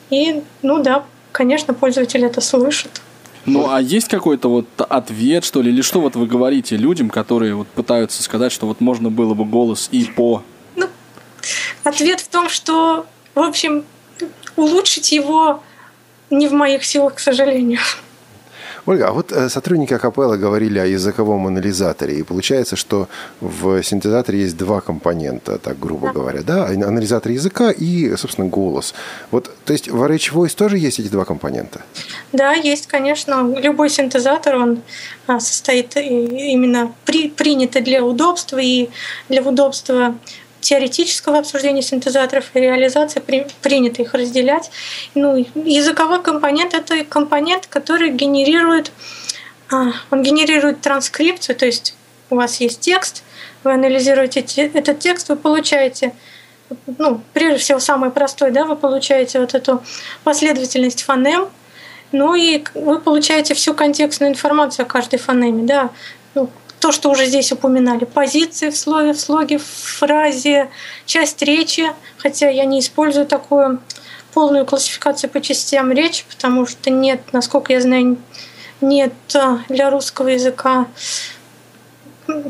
И, ну да, конечно, пользователь это слышит. Ну, а есть какой-то вот ответ, что ли, или что вот вы говорите людям, которые вот пытаются сказать, что вот можно было бы голос и по... Ну, ответ в том, что, в общем, улучшить его не в моих силах, к сожалению. Ольга, а вот э, сотрудники Акапелла говорили о языковом анализаторе, и получается, что в синтезаторе есть два компонента, так грубо да. говоря, да, анализатор языка и, собственно, голос. Вот, то есть в RH Voice тоже есть эти два компонента? Да, есть, конечно. Любой синтезатор, он а, состоит именно при, принято для удобства и для удобства теоретического обсуждения синтезаторов и реализации при, принято их разделять. Ну, языковой компонент — это компонент, который генерирует, а, он генерирует транскрипцию, то есть у вас есть текст, вы анализируете этот текст, вы получаете ну, прежде всего, самый простой, да, вы получаете вот эту последовательность фонем, ну и вы получаете всю контекстную информацию о каждой фонеме, да, ну, то, что уже здесь упоминали, позиции в слове, в слоге, в фразе, часть речи, хотя я не использую такую полную классификацию по частям речи, потому что нет, насколько я знаю, нет а, для русского языка,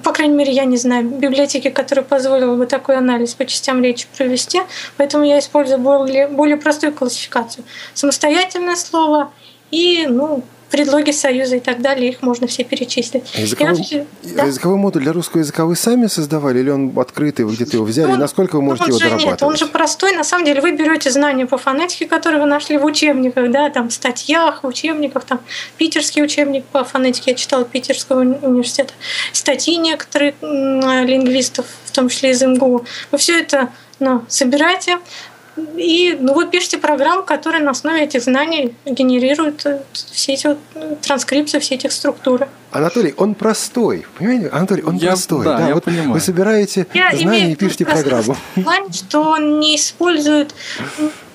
по крайней мере, я не знаю, библиотеки, которая позволила бы такой анализ по частям речи провести, поэтому я использую более, более простую классификацию. Самостоятельное слово и, ну, предлоги союза и так далее, их можно все перечислить. А языковой, вообще, да? языковой модуль для русского языка вы сами создавали или он открытый, вы где-то его взяли? Он, насколько вы можете его дорабатывать? Нет, он же простой. На самом деле вы берете знания по фонетике, которые вы нашли в учебниках, да, там, в статьях, в учебниках, там, питерский учебник по фонетике я читала Питерского университета, статьи некоторых лингвистов, в том числе из МГУ. Вы все это ну, собираете, и ну, вы пишете программу, которая на основе этих знаний генерирует э, все эти вот транскрипции, все этих структуры. Анатолий, он простой. Понимаете, Анатолий, он я, простой. Да, да я вот понимаю. Вы собираете я знания и пишете программу. Плане, что он не использует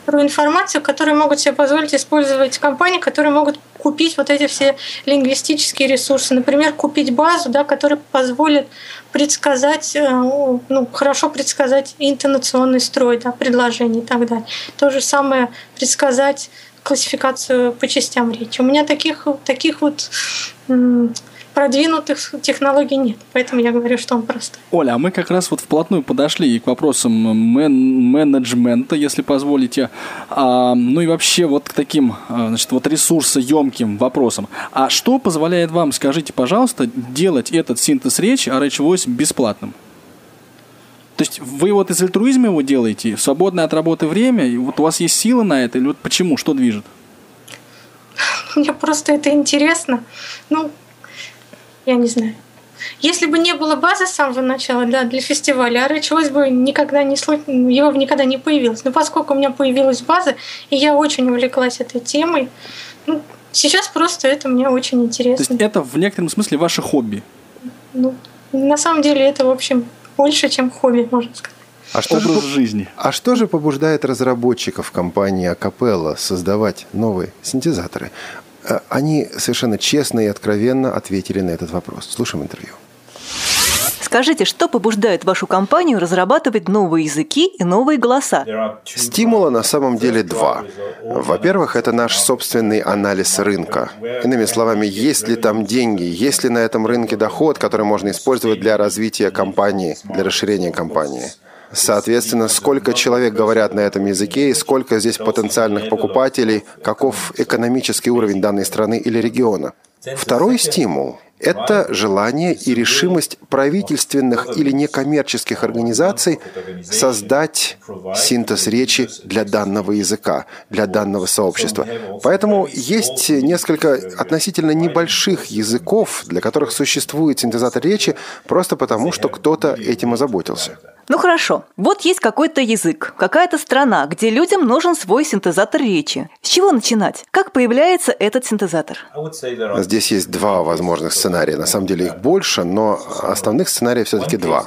информацию, которую могут себе позволить использовать компании, которые могут купить вот эти все лингвистические ресурсы. Например, купить базу, да, которая позволит предсказать, э, ну, хорошо предсказать интонационный строй да, предложений и так далее. То же самое предсказать классификацию по частям речи. У меня таких, таких вот продвинутых технологий нет. Поэтому я говорю, что он простой. Оля, а мы как раз вот вплотную подошли и к вопросам мен- менеджмента, если позволите. А, ну и вообще вот к таким а, значит, вот ресурсоемким вопросам. А что позволяет вам, скажите, пожалуйста, делать этот синтез речи RH Voice бесплатным? То есть вы вот из альтруизма его делаете, в свободное от работы время, и вот у вас есть сила на это, или вот почему, что движет? [laughs] Мне просто это интересно. Ну, я не знаю. Если бы не было базы с самого начала да, для фестиваля, а бы никогда не его никогда не появилось. Но поскольку у меня появилась база, и я очень увлеклась этой темой, ну, сейчас просто это мне очень интересно. То есть это в некотором смысле ваше хобби? Ну, на самом деле это, в общем, больше, чем хобби, можно сказать. А что Образ же, жизни. А что же побуждает разработчиков компании Acapella создавать новые синтезаторы? Э, они совершенно честно и откровенно ответили на этот вопрос. Слушаем интервью. Скажите, что побуждает вашу компанию разрабатывать новые языки и новые голоса? Стимула на самом деле два. Во-первых, это наш собственный анализ рынка. Иными словами, есть ли там деньги, есть ли на этом рынке доход, который можно использовать для развития компании, для расширения компании. Соответственно, сколько человек говорят на этом языке и сколько здесь потенциальных покупателей, каков экономический уровень данной страны или региона. Второй стимул – это желание и решимость правительственных или некоммерческих организаций создать синтез речи для данного языка, для данного сообщества. Поэтому есть несколько относительно небольших языков, для которых существует синтезатор речи, просто потому, что кто-то этим озаботился. Ну хорошо, вот есть какой-то язык, какая-то страна, где людям нужен свой синтезатор речи. С чего начинать? Как появляется этот синтезатор? Здесь есть два возможных сценария. На самом деле их больше, но основных сценариев все-таки два.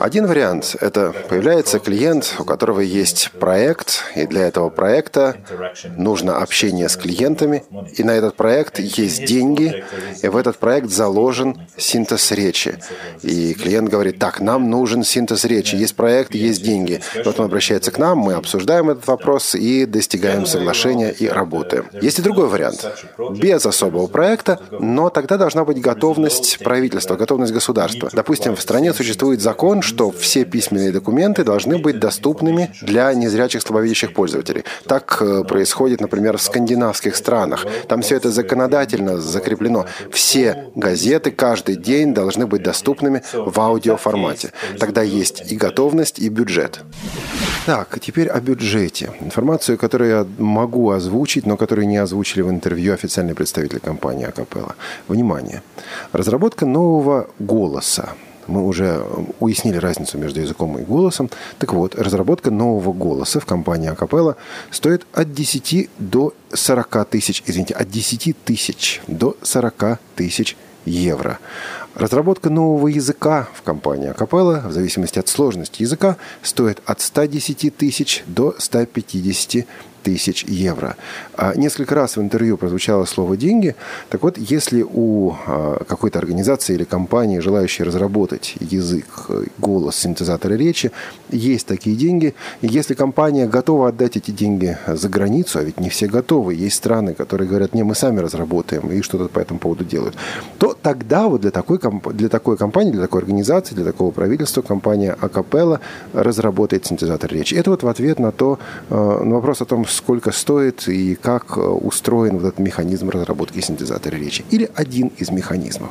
Один вариант – это появляется клиент, у которого есть проект, и для этого проекта нужно общение с клиентами, и на этот проект есть деньги, и в этот проект заложен синтез речи. И клиент говорит, так, нам нужен синтез речи задачи, есть проект, есть деньги. Вот он обращается к нам, мы обсуждаем этот вопрос и достигаем соглашения и работаем. Есть и другой вариант. Без особого проекта, но тогда должна быть готовность правительства, готовность государства. Допустим, в стране существует закон, что все письменные документы должны быть доступными для незрячих слабовидящих пользователей. Так э, происходит, например, в скандинавских странах. Там все это законодательно закреплено. Все газеты каждый день должны быть доступными в аудиоформате. Тогда есть и готовность, и бюджет. Так, теперь о бюджете. Информацию, которую я могу озвучить, но которую не озвучили в интервью официальные представители компании Акапелла. Внимание! Разработка нового голоса мы уже уяснили разницу между языком и голосом. Так вот, разработка нового голоса в компании Акапелла стоит от 10 до 40 тысяч, извините, от 10 тысяч до 40 тысяч евро. Разработка нового языка в компании Acapella, в зависимости от сложности языка, стоит от 110 тысяч до 150 тысяч евро. А несколько раз в интервью прозвучало слово «деньги». Так вот, если у а, какой-то организации или компании, желающей разработать язык, голос, синтезаторы речи, есть такие деньги, и если компания готова отдать эти деньги за границу, а ведь не все готовы, есть страны, которые говорят, не, мы сами разработаем, и что-то по этому поводу делают, то тогда вот для такой, для такой компании, для такой организации, для такого правительства компания Акапелла разработает синтезатор речи. Это вот в ответ на то, а, на вопрос о том, сколько стоит и как э, устроен вот этот механизм разработки синтезатора речи. Или один из механизмов.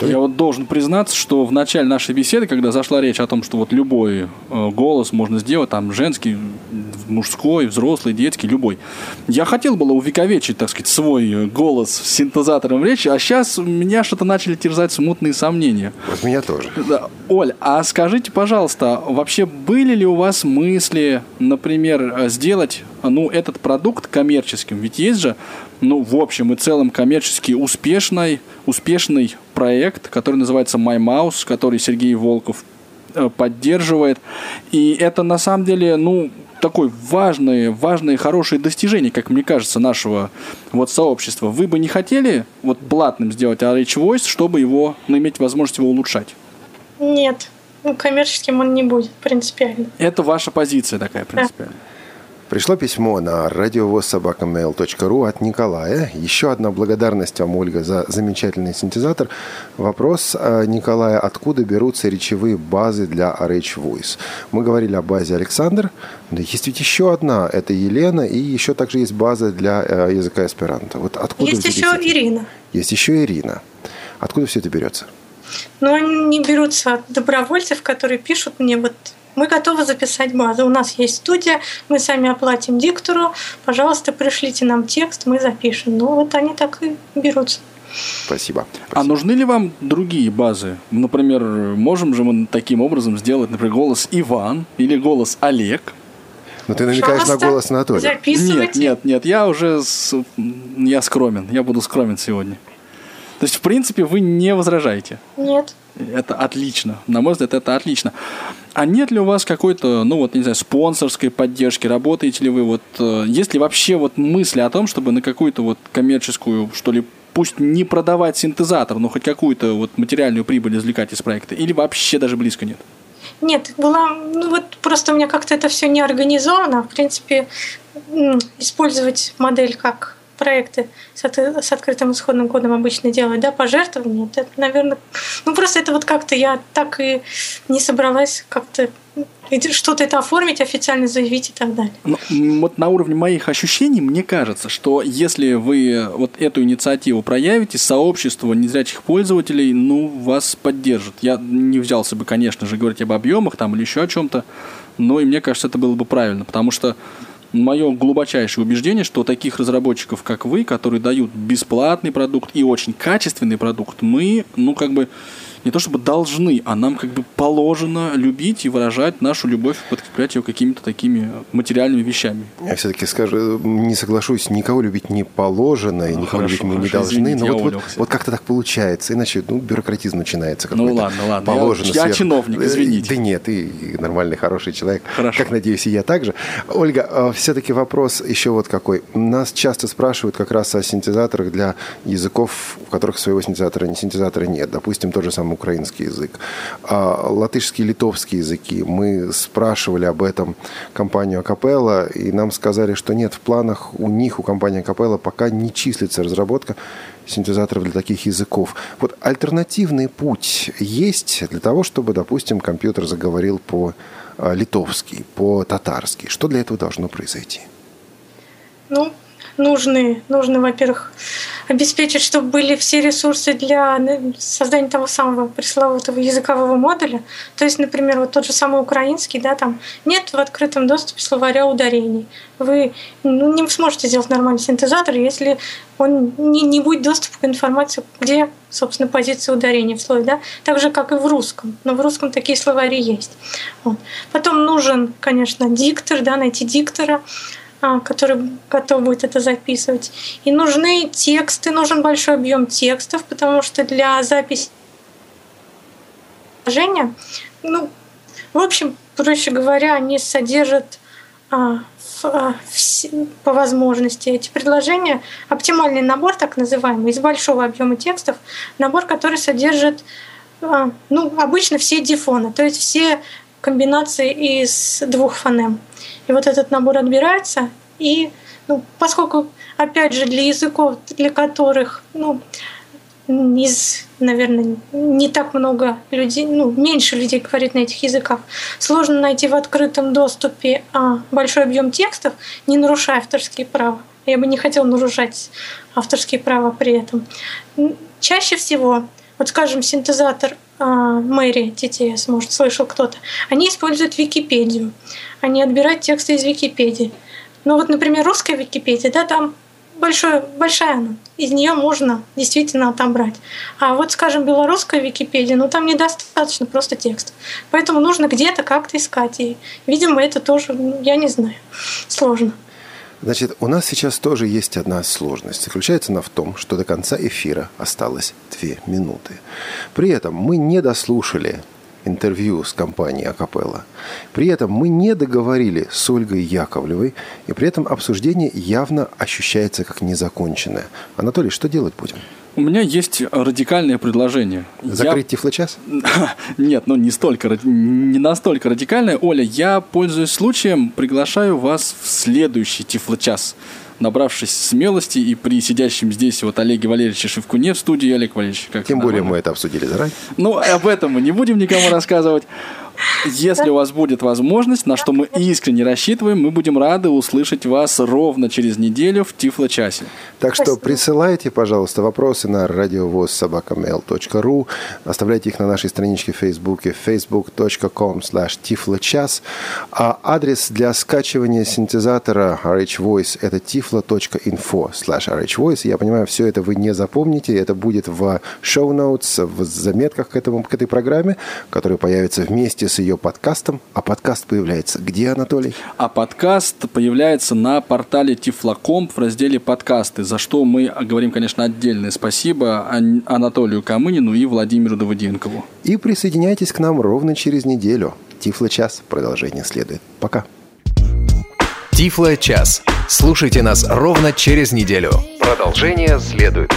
Я вот должен признаться, что в начале нашей беседы, когда зашла речь о том, что вот любой э, голос можно сделать, там женский, мужской, взрослый, детский, любой. Я хотел было увековечить, так сказать, свой голос с синтезатором речи, а сейчас меня что-то начали терзать смутные сомнения. Вот меня тоже. Да. Оль, а скажите, пожалуйста, вообще были ли у вас мысли, например, сделать ну, этот продукт коммерческим? Ведь есть же, ну, в общем и целом коммерчески успешный, успешный проект, который называется My Mouse, который Сергей Волков э, поддерживает. И это на самом деле, ну, такое важное, важное, хорошее достижение, как мне кажется, нашего вот сообщества. Вы бы не хотели вот платным сделать RH Voice, чтобы его, ну, иметь возможность его улучшать? Нет, ну, коммерческим он не будет принципиально. Это ваша позиция такая принципиальная. Да. Пришло письмо на радиовозсобакамейл.ру от Николая. Еще одна благодарность вам, Ольга, за замечательный синтезатор. Вопрос э, Николая, откуда берутся речевые базы для RH Voice? Мы говорили о базе Александр, но есть ведь еще одна, это Елена, и еще также есть база для э, языка эсперанто. Вот откуда есть еще эти? Ирина. Есть еще Ирина. Откуда все это берется? Ну, они берутся от добровольцев, которые пишут мне вот мы готовы записать базу. У нас есть студия, мы сами оплатим диктору. Пожалуйста, пришлите нам текст, мы запишем. Ну, вот они так и берутся. Спасибо. А нужны ли вам другие базы? Например, можем же мы таким образом сделать, например, голос Иван или голос Олег? Но ты намекаешь Пожалуйста, на голос Анатолия. Записывайте. Нет, нет, нет, я уже с... я скромен, я буду скромен сегодня. То есть, в принципе, вы не возражаете? Нет. Это отлично. На мой взгляд, это отлично. А нет ли у вас какой-то, ну вот, не знаю, спонсорской поддержки? Работаете ли вы? Вот, э, есть ли вообще вот мысли о том, чтобы на какую-то вот коммерческую, что ли, пусть не продавать синтезатор, но хоть какую-то вот материальную прибыль извлекать из проекта? Или вообще даже близко нет? Нет, была, ну вот просто у меня как-то это все не организовано. В принципе, использовать модель как проекты с, от, с открытым исходным кодом обычно делают, да, пожертвования, это, наверное, ну просто это вот как-то я так и не собралась как-то что-то это оформить, официально заявить и так далее. Ну, вот на уровне моих ощущений, мне кажется, что если вы вот эту инициативу проявите, сообщество незрячих пользователей, ну, вас поддержит. Я не взялся бы, конечно же, говорить об объемах там или еще о чем-то, но и мне кажется, это было бы правильно, потому что мое глубочайшее убеждение, что таких разработчиков, как вы, которые дают бесплатный продукт и очень качественный продукт, мы, ну, как бы не то чтобы должны, а нам как бы положено любить и выражать нашу любовь, подкреплять ее какими-то такими материальными вещами. Я все-таки скажу, не соглашусь, никого любить не положено, и ну, никого хорошо, любить мы не должны, извините, но вот, вот, вот как-то так получается, иначе ну, бюрократизм начинается. Ну ладно, ладно, положено я, я чиновник, извините. Да нет, ты нормальный, хороший человек, хорошо. как надеюсь и я также. Ольга, а, все-таки вопрос еще вот какой. Нас часто спрашивают как раз о синтезаторах для языков, у которых своего синтезатора, синтезатора нет. Допустим, тот же самый украинский язык. А латышский, литовский языки. Мы спрашивали об этом компанию Акапелла, и нам сказали, что нет, в планах у них, у компании Акапелла, пока не числится разработка синтезаторов для таких языков. Вот альтернативный путь есть для того, чтобы, допустим, компьютер заговорил по а, литовски, по татарски. Что для этого должно произойти? Ну, нужны, нужно, во-первых, обеспечить, чтобы были все ресурсы для создания того самого пресловутого языкового модуля. То есть, например, вот тот же самый украинский, да, там нет в открытом доступе словаря ударений. Вы ну, не сможете сделать нормальный синтезатор, если он не, не будет доступа к информации, где, собственно, позиция ударения в слове, да, так же, как и в русском. Но в русском такие словари есть. Вот. Потом нужен, конечно, диктор, да, найти диктора, который готов будет это записывать. И нужны тексты, нужен большой объем текстов, потому что для записи предложения, ну, в общем, проще говоря, они содержат а, в, а, в, по возможности эти предложения оптимальный набор, так называемый, из большого объема текстов, набор, который содержит а, ну, обычно все дифоны, то есть все комбинации из двух фонем. И вот этот набор отбирается, и ну, поскольку, опять же, для языков, для которых, ну, из, наверное, не так много людей, ну, меньше людей говорит на этих языках. Сложно найти в открытом доступе а, большой объем текстов, не нарушая авторские права. Я бы не хотела нарушать авторские права при этом. Чаще всего, вот скажем, синтезатор Мэри TTS, может, слышал кто-то, они используют Википедию. Они отбирают тексты из Википедии. Ну вот, например, русская Википедия, да, там большое, большая она. Из нее можно действительно отобрать. А вот, скажем, белорусская Википедия, ну там недостаточно просто текст. Поэтому нужно где-то как-то искать. И, видимо, это тоже, ну, я не знаю, сложно. Значит, у нас сейчас тоже есть одна сложность. Заключается она в том, что до конца эфира осталось две минуты. При этом мы не дослушали интервью с компанией Акапелла. При этом мы не договорили с Ольгой Яковлевой, и при этом обсуждение явно ощущается как незаконченное. Анатолий, что делать будем? У меня есть радикальное предложение. Закрыть я... тифлочас? [laughs] Нет, ну не столько, не настолько радикальное. Оля, я, пользуясь случаем, приглашаю вас в следующий тифлочас набравшись смелости и при сидящем здесь вот Олеге Валерьевиче Шевкуне в студии, Олег Валерьевич, как Тем более мы это обсудили заранее. Ну, об этом мы не будем никому рассказывать. Если у вас будет возможность, на что мы искренне рассчитываем, мы будем рады услышать вас ровно через неделю в Тифло-часе. Так что присылайте, пожалуйста, вопросы на радиовоз.собакамейл.ру, оставляйте их на нашей страничке в Фейсбуке facebook.com slash tifloчас, а адрес для скачивания синтезатора RH Voice это tiflo.info slash RH Voice. Я понимаю, все это вы не запомните, это будет в notes, в заметках к, этому, к этой программе, которая появится вместе с ее подкастом. А подкаст появляется где, Анатолий? А подкаст появляется на портале Тифлокомп в разделе «Подкасты», за что мы говорим, конечно, отдельное спасибо Анатолию Камынину и Владимиру Давыденкову. И присоединяйтесь к нам ровно через неделю. Тифло час. Продолжение следует. Пока. Тифло час. Слушайте нас ровно через неделю. Продолжение следует.